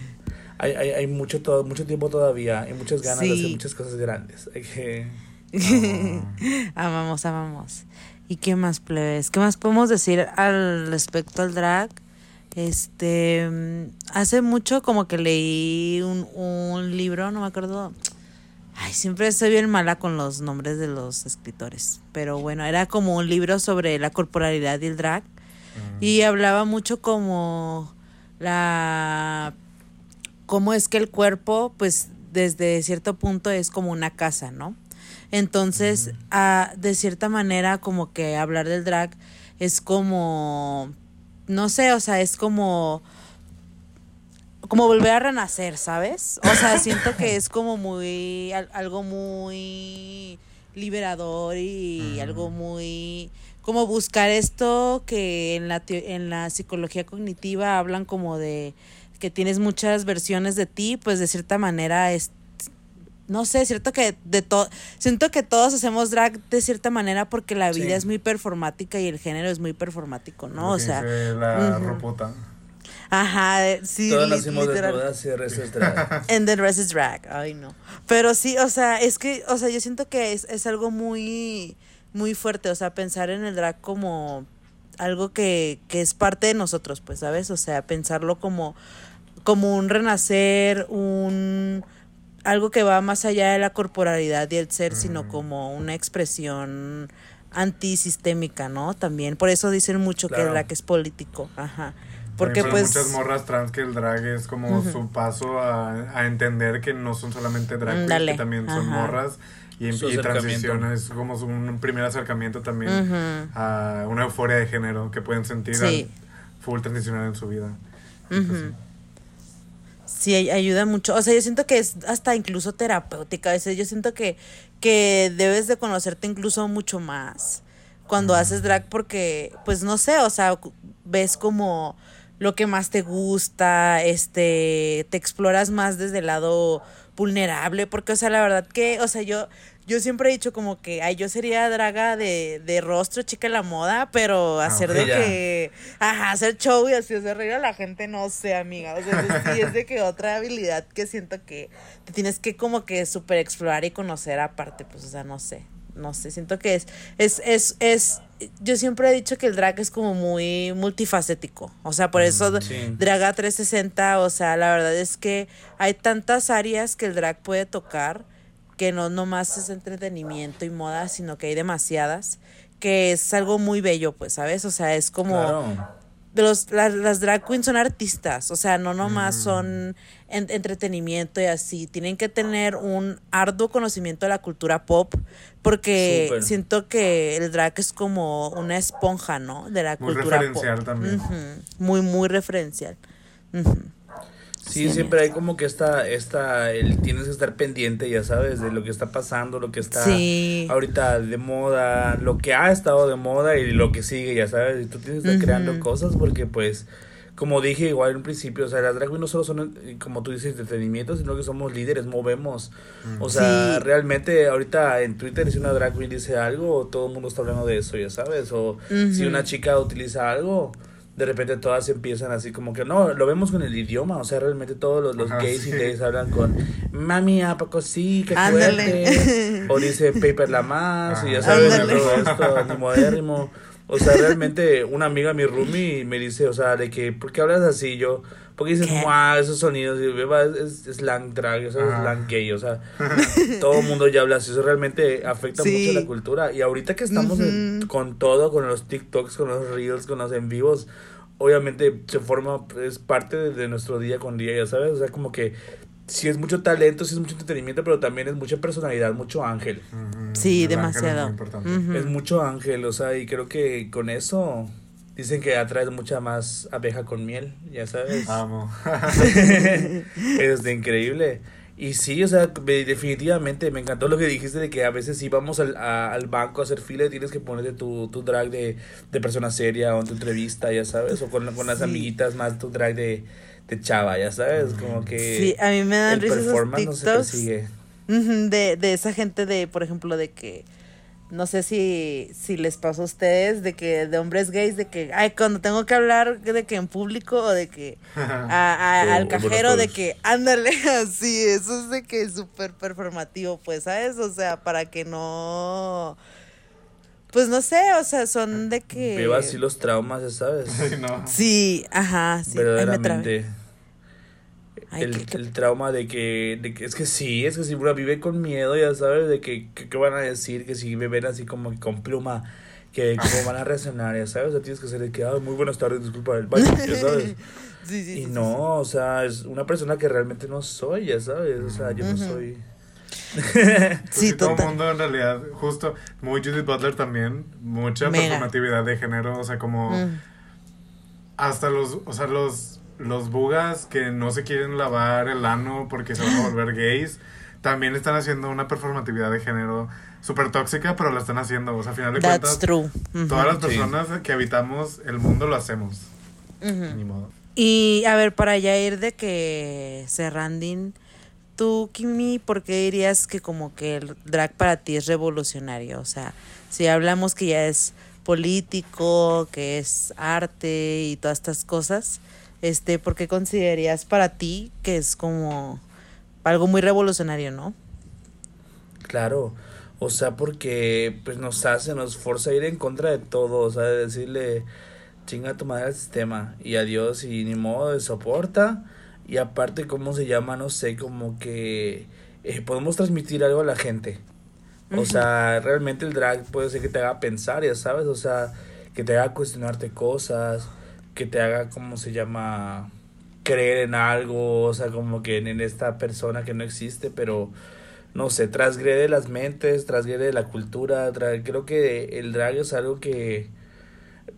hay, hay, hay mucho, todo, mucho tiempo todavía, hay muchas ganas de hacer muchas cosas grandes. Hay que... amamos, amamos. ¿Y qué más, plebes? ¿Qué más podemos decir al respecto al drag? Este, mm, hace mucho como que leí un, un libro, no me acuerdo. Ay, siempre estoy bien mala con los nombres de los escritores. Pero bueno, era como un libro sobre la corporalidad y el drag. Y hablaba mucho como la cómo es que el cuerpo, pues desde cierto punto es como una casa, ¿no? Entonces, ah, de cierta manera, como que hablar del drag es como, no sé, o sea, es como como volver a renacer, ¿sabes? O sea, siento que es como muy al- algo muy liberador y algo muy como buscar esto que en la en la psicología cognitiva hablan como de que tienes muchas versiones de ti, pues de cierta manera es no sé, cierto que de todo siento que todos hacemos drag de cierta manera porque la vida Sí. es muy performática y el género es muy performático, ¿no? O sea, la ujú. ropota. ajá, sí, Todos nacimos literal. desnudas y el resto es drag. And the rest is drag. Ay, no. Pero sí, o sea, es que, o sea, yo siento que es, es algo muy, muy fuerte. O sea, pensar en el drag como algo que, que es parte de nosotros, pues, ¿sabes? O sea, pensarlo como, como un renacer, un algo que va más allá de la corporalidad y el ser, sino como una expresión antisistémica, ¿no? También. Por eso dicen mucho que el Claro. drag es político. Ajá. Porque Porque pues pues. muchas morras trans que el drag es como su paso a, a entender que no son solamente drag queens, Ándale, que también son ajá. morras y, Su y transición es como un primer acercamiento también Ujú. a una euforia de género que pueden sentir Sí. al full transicionar en su vida. Y pues Ujú. Sí, ay- ayuda mucho. O sea, yo siento que es hasta incluso terapéutica. A veces yo siento que, que debes de conocerte incluso mucho más cuando haces drag porque, pues no sé, o sea, ves como lo que más te gusta, este, te exploras más desde el lado vulnerable, porque, o sea, la verdad que, o sea, yo, yo siempre he dicho como que, ay, yo sería draga de, de rostro, chica de la moda, pero hacer ok, de ya. que, ajá, hacer show y así hacer reír a la gente, no sé, amiga, o sea, eso sí es de que otra habilidad que siento que te tienes que como que súper explorar y conocer aparte, pues, o sea, no sé, no sé, siento que es, es, es, es, yo siempre he dicho que el drag es como muy multifacético, o sea, por eso sí. Draga 360, o sea, la verdad es que hay tantas áreas que el drag puede tocar que no nomás es entretenimiento y moda, sino que hay demasiadas, que es algo muy bello, pues, ¿sabes? O sea, es como Claro. los, las, las drag queens son artistas, o sea, no nomás son en- entretenimiento y así, tienen que tener un arduo conocimiento de la cultura pop, porque siento que el drag es como una esponja, ¿no? De la Muy cultura referencial pop. también. Ujú, Muy, muy referencial. Sí, siempre hay como que esta, esta, el tienes que estar pendiente, ya sabes, de lo que está pasando, lo que está Sí. ahorita de moda, lo que ha estado de moda y lo que sigue, ya sabes, y tú tienes que estar creando cosas porque pues, como dije igual en un principio, o sea, las drag queens no solo son, eh, como tú dices, entretenimiento, sino que somos líderes, movemos. O sea, Sí. realmente ahorita en Twitter si una drag queen dice algo, todo el mundo está hablando de eso, ya sabes, o si una chica utiliza algo, de repente todas empiezan así como que no, lo vemos con el idioma, o sea, realmente todos los, los Ajá, gays y gays hablan con mami, ¿a poco sí? ¡Qué fuerte! O dice paper la más, y ya sabes, Ándale. todo esto, ni modérrimo. O sea, realmente una amiga, mi roomie, me dice, o sea, de que, ¿por qué hablas así? Yo, porque dices, wow, esos sonidos, es, es slang drag, eso es Ajá. slang gay, o sea, todo el mundo ya habla así, eso realmente afecta Sí. mucho la cultura. Y ahorita que estamos en- Ujú. con todo, con los TikToks, con los Reels, con los en vivos, obviamente se forma, es parte de, de nuestro día con día, ya sabes, o sea, como que sí es mucho talento, sí es mucho entretenimiento, pero también es mucha personalidad, mucho ángel. Ujú. Sí, El ángel es muy demasiado. importante. Ujú. Es mucho ángel, o sea, y creo que con eso dicen que atraes mucha más abeja con miel, ya sabes. Amo. es de increíble. Y sí, o sea, me- definitivamente me encantó lo que dijiste de que a veces sí vamos al, a- al banco a hacer fila y tienes que ponerte tu, tu drag de, de persona seria o en tu entrevista, ya sabes, o con, con las Sí. amiguitas más tu drag de, de chava, ya sabes, como que Sí, a mí me dan el risa esos performance no se TikToks. persigue. Ujú, de, de esa gente de, por ejemplo, de que no sé si, si les pasó a ustedes, de que de hombres gays, de que, ay, cuando tengo que hablar de que en público o de que a- a- Oh, al cajero de que, ándale, así, eso es de que es súper performativo, pues, ¿sabes? O sea, para que no, pues no sé, o sea, son de que... Veo así los traumas, ya sabes. Sí, no. Sí, ajá, sí, ahí me trabé. verdaderamente. Ay, el, qué- qué- el trauma de que, de que es que sí, es que si uno vive con miedo, ya sabes, de que, que, que van a decir, que si me ven así como que con pluma, que cómo van a reaccionar, ya sabes, o sea, tienes que ser de que, ah, muy buenas tardes, disculpa el baño, ya sabes. Sí, sí, sí, y sí, no, o sea, es una persona que realmente no soy, ya sabes, o sea, yo no soy Pues Sí, todo el mundo en realidad, justo, muy Judith Butler también, mucha Mega. performatividad de género, o sea, como Mm. hasta los, o sea, los, los bugas que no se quieren lavar el ano porque se van a volver gays, también están haciendo una performatividad de género súper tóxica, pero la están haciendo, o sea, a final de That's cuentas, true. Todas las Sí. personas que habitamos el mundo lo hacemos, Ujú. ni modo. Y a ver, para ya ir de que cerrandín, tú, Kimi, ¿por qué dirías que como que el drag para ti es revolucionario? O sea, si hablamos que ya es político, que es arte y todas estas cosas, este, ¿por qué considerarías para ti que es como algo muy revolucionario, no? Claro, o sea, porque pues nos hace, nos forza a ir en contra de todo, o sea, de decirle chinga tu madre al sistema y adiós y ni modo de soporta y aparte cómo se llama, no sé, como que eh, podemos transmitir algo a la gente. O sea, realmente el drag puede ser que te haga pensar, ya sabes, o sea, que te haga cuestionarte cosas, que te haga, ¿cómo se llama? creer en algo, o sea, como que en, en esta persona que no existe, pero no sé, transgrede las mentes, transgrede la cultura, creo que el drag es algo que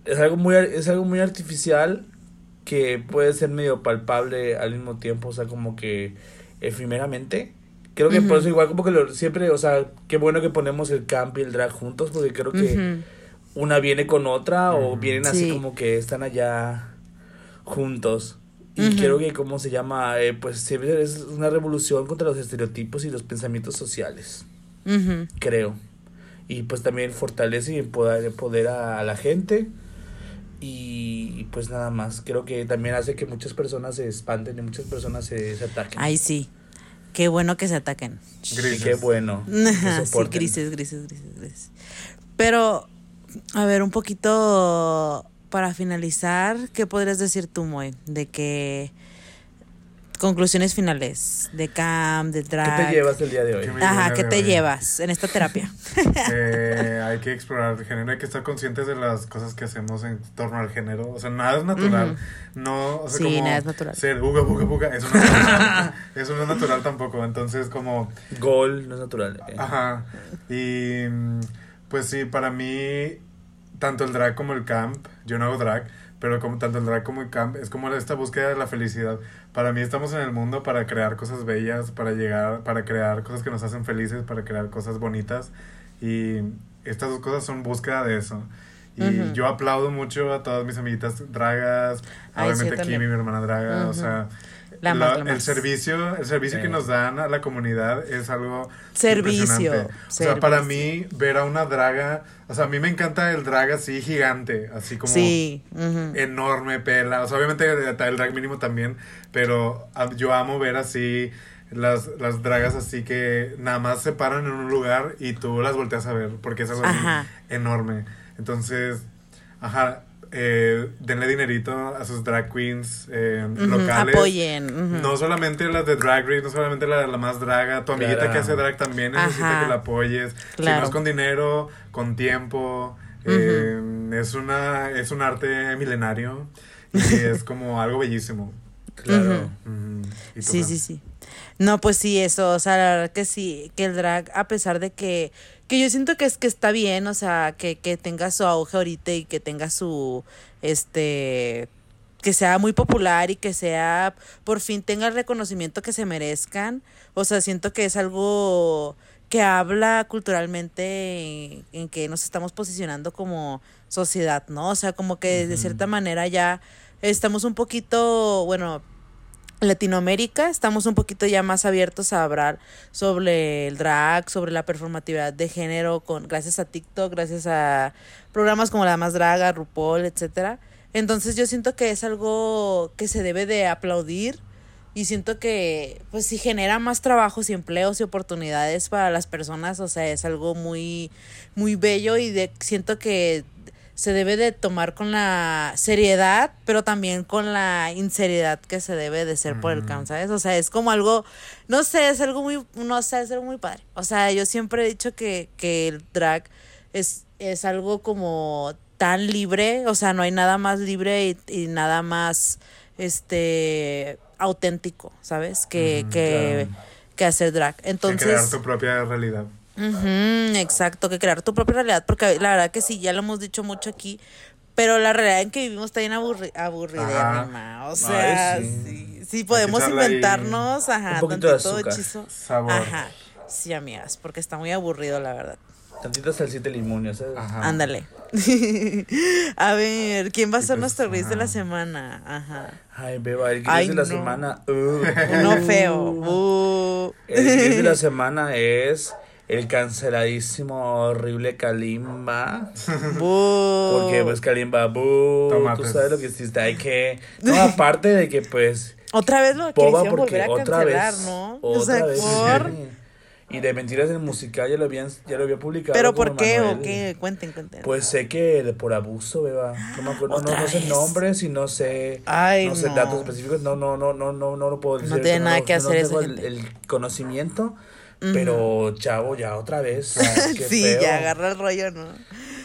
es algo muy es algo muy artificial que puede ser medio palpable al mismo tiempo, o sea, como que efímeramente. Creo que por eso igual como que lo, siempre, o sea, qué bueno que ponemos el camp y el drag juntos porque creo que. Una viene con otra o Ujú. vienen así Sí. como que están allá juntos. Y Ujú. creo que, ¿cómo se llama? Eh, pues siempre es una revolución contra los estereotipos y los pensamientos sociales, Ujú. creo. Y pues también fortalece y empodera, empodera a la gente. Y, y, pues nada más, creo que también hace que muchas personas se espanten y muchas personas se, se ataquen. Ay, sí. Qué bueno que se ataquen. Grises. qué bueno. que sí, grises, grises, grises, grises. Pero, a ver, un poquito para finalizar, ¿qué podrías decir tú, Moy? De que conclusiones finales de Cam, de ¿Qué Drag. te llevas el día de hoy? ¿Qué me- Ajá, ¿qué te hoy? llevas en esta terapia? Eh, hay que explorar el género, hay que estar conscientes de las cosas que hacemos en torno al género. O sea, nada es natural. No, o sea, Sí, como nada es natural. Ser buga, buga, buga. Eso no es natural. eso no es natural tampoco. Entonces, como. Gol, no es natural. eh. Ajá. Y. Pues sí, para mí, tanto el drag como el camp, yo no hago drag, pero como tanto el drag como el camp, es como esta búsqueda de la felicidad. Para mí estamos en el mundo para crear cosas bellas, para llegar, para crear cosas que nos hacen felices, para crear cosas bonitas. Y estas dos cosas son búsqueda de eso. Y yo aplaudo mucho a todas mis amiguitas dragas, Ay, obviamente. Kimi, mi hermana draga, o sea, La la- más, la el más. servicio, el servicio que nos dan a la comunidad es algo Servicio, impresionante. O sea, para mí ver a una draga, o sea, a mí me encanta el drag así gigante, así como sí. enorme pela, o sea, obviamente el drag mínimo también, pero a- yo amo ver así las, las dragas así que nada más se paran en un lugar y tú las volteas a ver porque es algo así enorme. Entonces, ajá, eh, denle dinerito a sus drag queens eh, Ujú, locales. Apoyen. No solamente las de Drag Race, no solamente la, la más draga, tu amiguita Claro. que hace drag también necesita Ajá. que la apoyes. Si Claro. no es con dinero, con tiempo. eh, es una es un arte milenario y es como algo bellísimo. Claro. Ujú. ¿Y tú, Sí, sí, sí. No, pues sí, eso, o sea, la verdad que sí, que el drag, a pesar de que, que yo siento que es que está bien, o sea, que, que tenga su auge ahorita y que tenga su, este, que sea muy popular y que sea, por fin tenga el reconocimiento que se merezcan, o sea, siento que es algo que habla culturalmente en, en que nos estamos posicionando como sociedad, ¿no? O sea, como que de cierta manera ya estamos un poquito, bueno, Latinoamérica estamos un poquito ya más abiertos a hablar sobre el drag, sobre la performatividad de género, con gracias a TikTok, gracias a programas como La Más Draga, RuPaul, etcétera. Entonces yo siento que es algo que se debe de aplaudir y siento que pues si genera más trabajos y empleos y oportunidades para las personas, o sea, es algo muy muy bello y de siento que se debe de tomar con la seriedad, pero también con la inseriedad que se debe de ser por el Ujú. CAM, ¿sabes? O sea, es como algo, no sé, es algo muy, no sé, es algo muy padre. O sea, yo siempre he dicho que, que el drag es, es algo como tan libre, o sea, no hay nada más libre y, y nada más, este, auténtico, ¿sabes? Que, que, claro. que hacer drag. Que Entonces, crear tu propia realidad. Ujú, exacto, que crear tu propia realidad, porque la verdad que sí, ya lo hemos dicho mucho aquí, pero la realidad en que vivimos está bien aburri aburrida, Ajá. O sea, Ay, sí. sí. sí, podemos echarle ahí inventarnos, ajá, tantito azúcar. hechizo. Sabor. Ajá, sí, amigas, porque está muy aburrido, la verdad. Tantita salsita limón, ¿sabes? Ajá. Ándale. a ver, ¿quién va a ser pues, nuestro gris de la semana? Ajá. Ay, beba, el Ay, gris de la no. semana. uh. Uno feo. Uh. El gris de la semana es el canceladísimo, horrible Kalimba. Porque pues Kalimba, tú sabes lo que hiciste. Hay que. No, aparte de que pues. Otra vez lo porque volver a otra cancelar, vez. ¿no? Otra o sea, vez. por... sí. Y de mentiras en musical ya lo habían, ya lo había publicado. ¿Pero por qué o qué? Cuenten, cuenten. Pues sé que de por abuso, beba. No me acuerdo, no, ¿Otra no sé nombres y no sé, Ay, no sé no. datos específicos. No, no, no, no, no, no lo puedo decir. tiene ahorita, nada no, que no hacer esa tengo el, gente. el conocimiento, pero chavo, ya otra vez. ay, qué sí, feo. ya agarra el rollo, ¿no?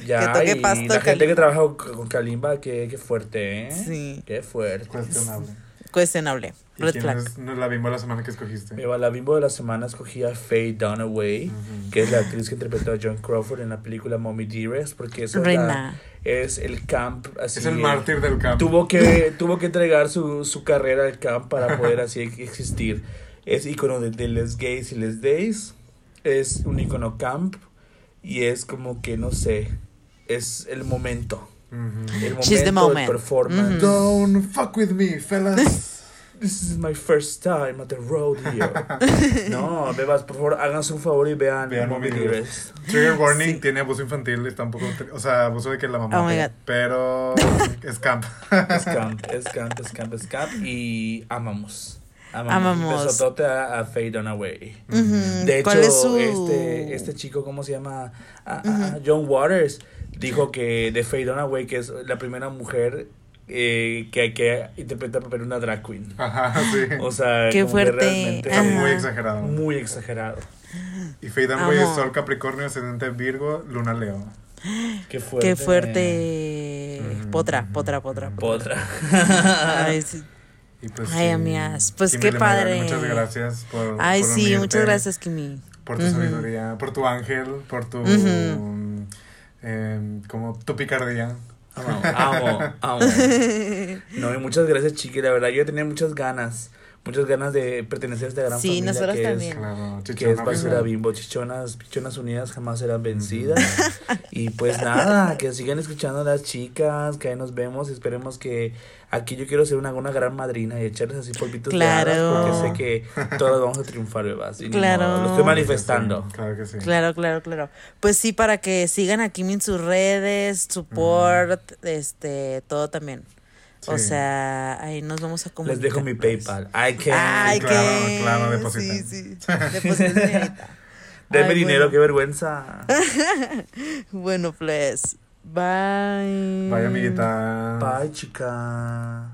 Ya, que toque y pasto la gente que trabaja con, Kalimba, qué, qué fuerte, ¿eh? Sí. Qué fuerte. Cuestionable. Cuestionable. ¿Y Red quién flag. es no, la bimbo de la semana que escogiste? Beba, la bimbo de la semana escogí a Faye Dunaway, que es la actriz que interpretó a John Crawford en la película Mommy Dearest, porque es, la- es el camp así. Es el mártir del campo. Tuvo que, tuvo que entregar su, su carrera al camp para poder así existir. Es icono de, de les gays y les days. Es un icono camp. Y es como que, no sé, es el momento. El She's the momento moment. del performance. Don't fuck with me, fellas. This is my first time at the rodeo. no, bebas, por favor, háganse un favor y vean, Vean Mommy. Trigger warning Sí. tiene abuso infantil, está un poco, o sea, abuso de que la mamá, Oh my ve, God. pero es camp. Es camp, es camp, es camp, es camp. Y amamos. Amamos. Un besotote a, a Faye Dunaway. De hecho, ¿Cuál es su...? este, este chico, ¿cómo se llama? Ah, ah, John Waters dijo que de Faye Dunaway, que es la primera mujer eh, que, que interpreta el papel de una drag queen. Ajá, sí. O sea, Qué como que fuerte. realmente Está Ajá. muy exagerado. muy exagerado. Y Faye Dunaway es. Sol Capricornio, ascendente Virgo, Luna Leo. Qué fuerte. Qué fuerte. Ujú. Potra, potra, potra. Potra. Ay, sí. Y pues, Ay, sí, amigas, pues Kimmy qué padre. Muchas gracias por. Ay, por sí, unirte, muchas gracias, Kimi. Por tu Ujú. sabiduría, por tu ángel, por tu. Ujú. em, como tu picardía. Amo, amo, amo. No, y muchas gracias, chiqui. La verdad, yo tenía muchas ganas. Muchas ganas de pertenecer a esta gran Sí, familia nosotros que también. es, Claro, que es Basura Bimbo. Chichonas, pichonas unidas jamás serán vencidas. y pues nada, que sigan escuchando a las chicas, que ahí nos vemos. Esperemos que aquí yo quiero ser una, una gran madrina y echarles así polvitos Claro. de hadas porque sé que todos vamos a triunfar, bebas. Y Claro. modo, Lo estoy manifestando. Sí, claro que sí. Claro, claro, claro. Pues sí, para que sigan a Kimi en sus redes, support, este, todo también. O sea, ahí nos vamos a comunicar. Les dejo mi. PayPal. Ay, que Ay, Claro, que claro, depositen. Sí, sí. Depositen, denme Ay, dinero, bueno. qué vergüenza. Bueno, pues, bye. Bye, amiguita. Bye, chica.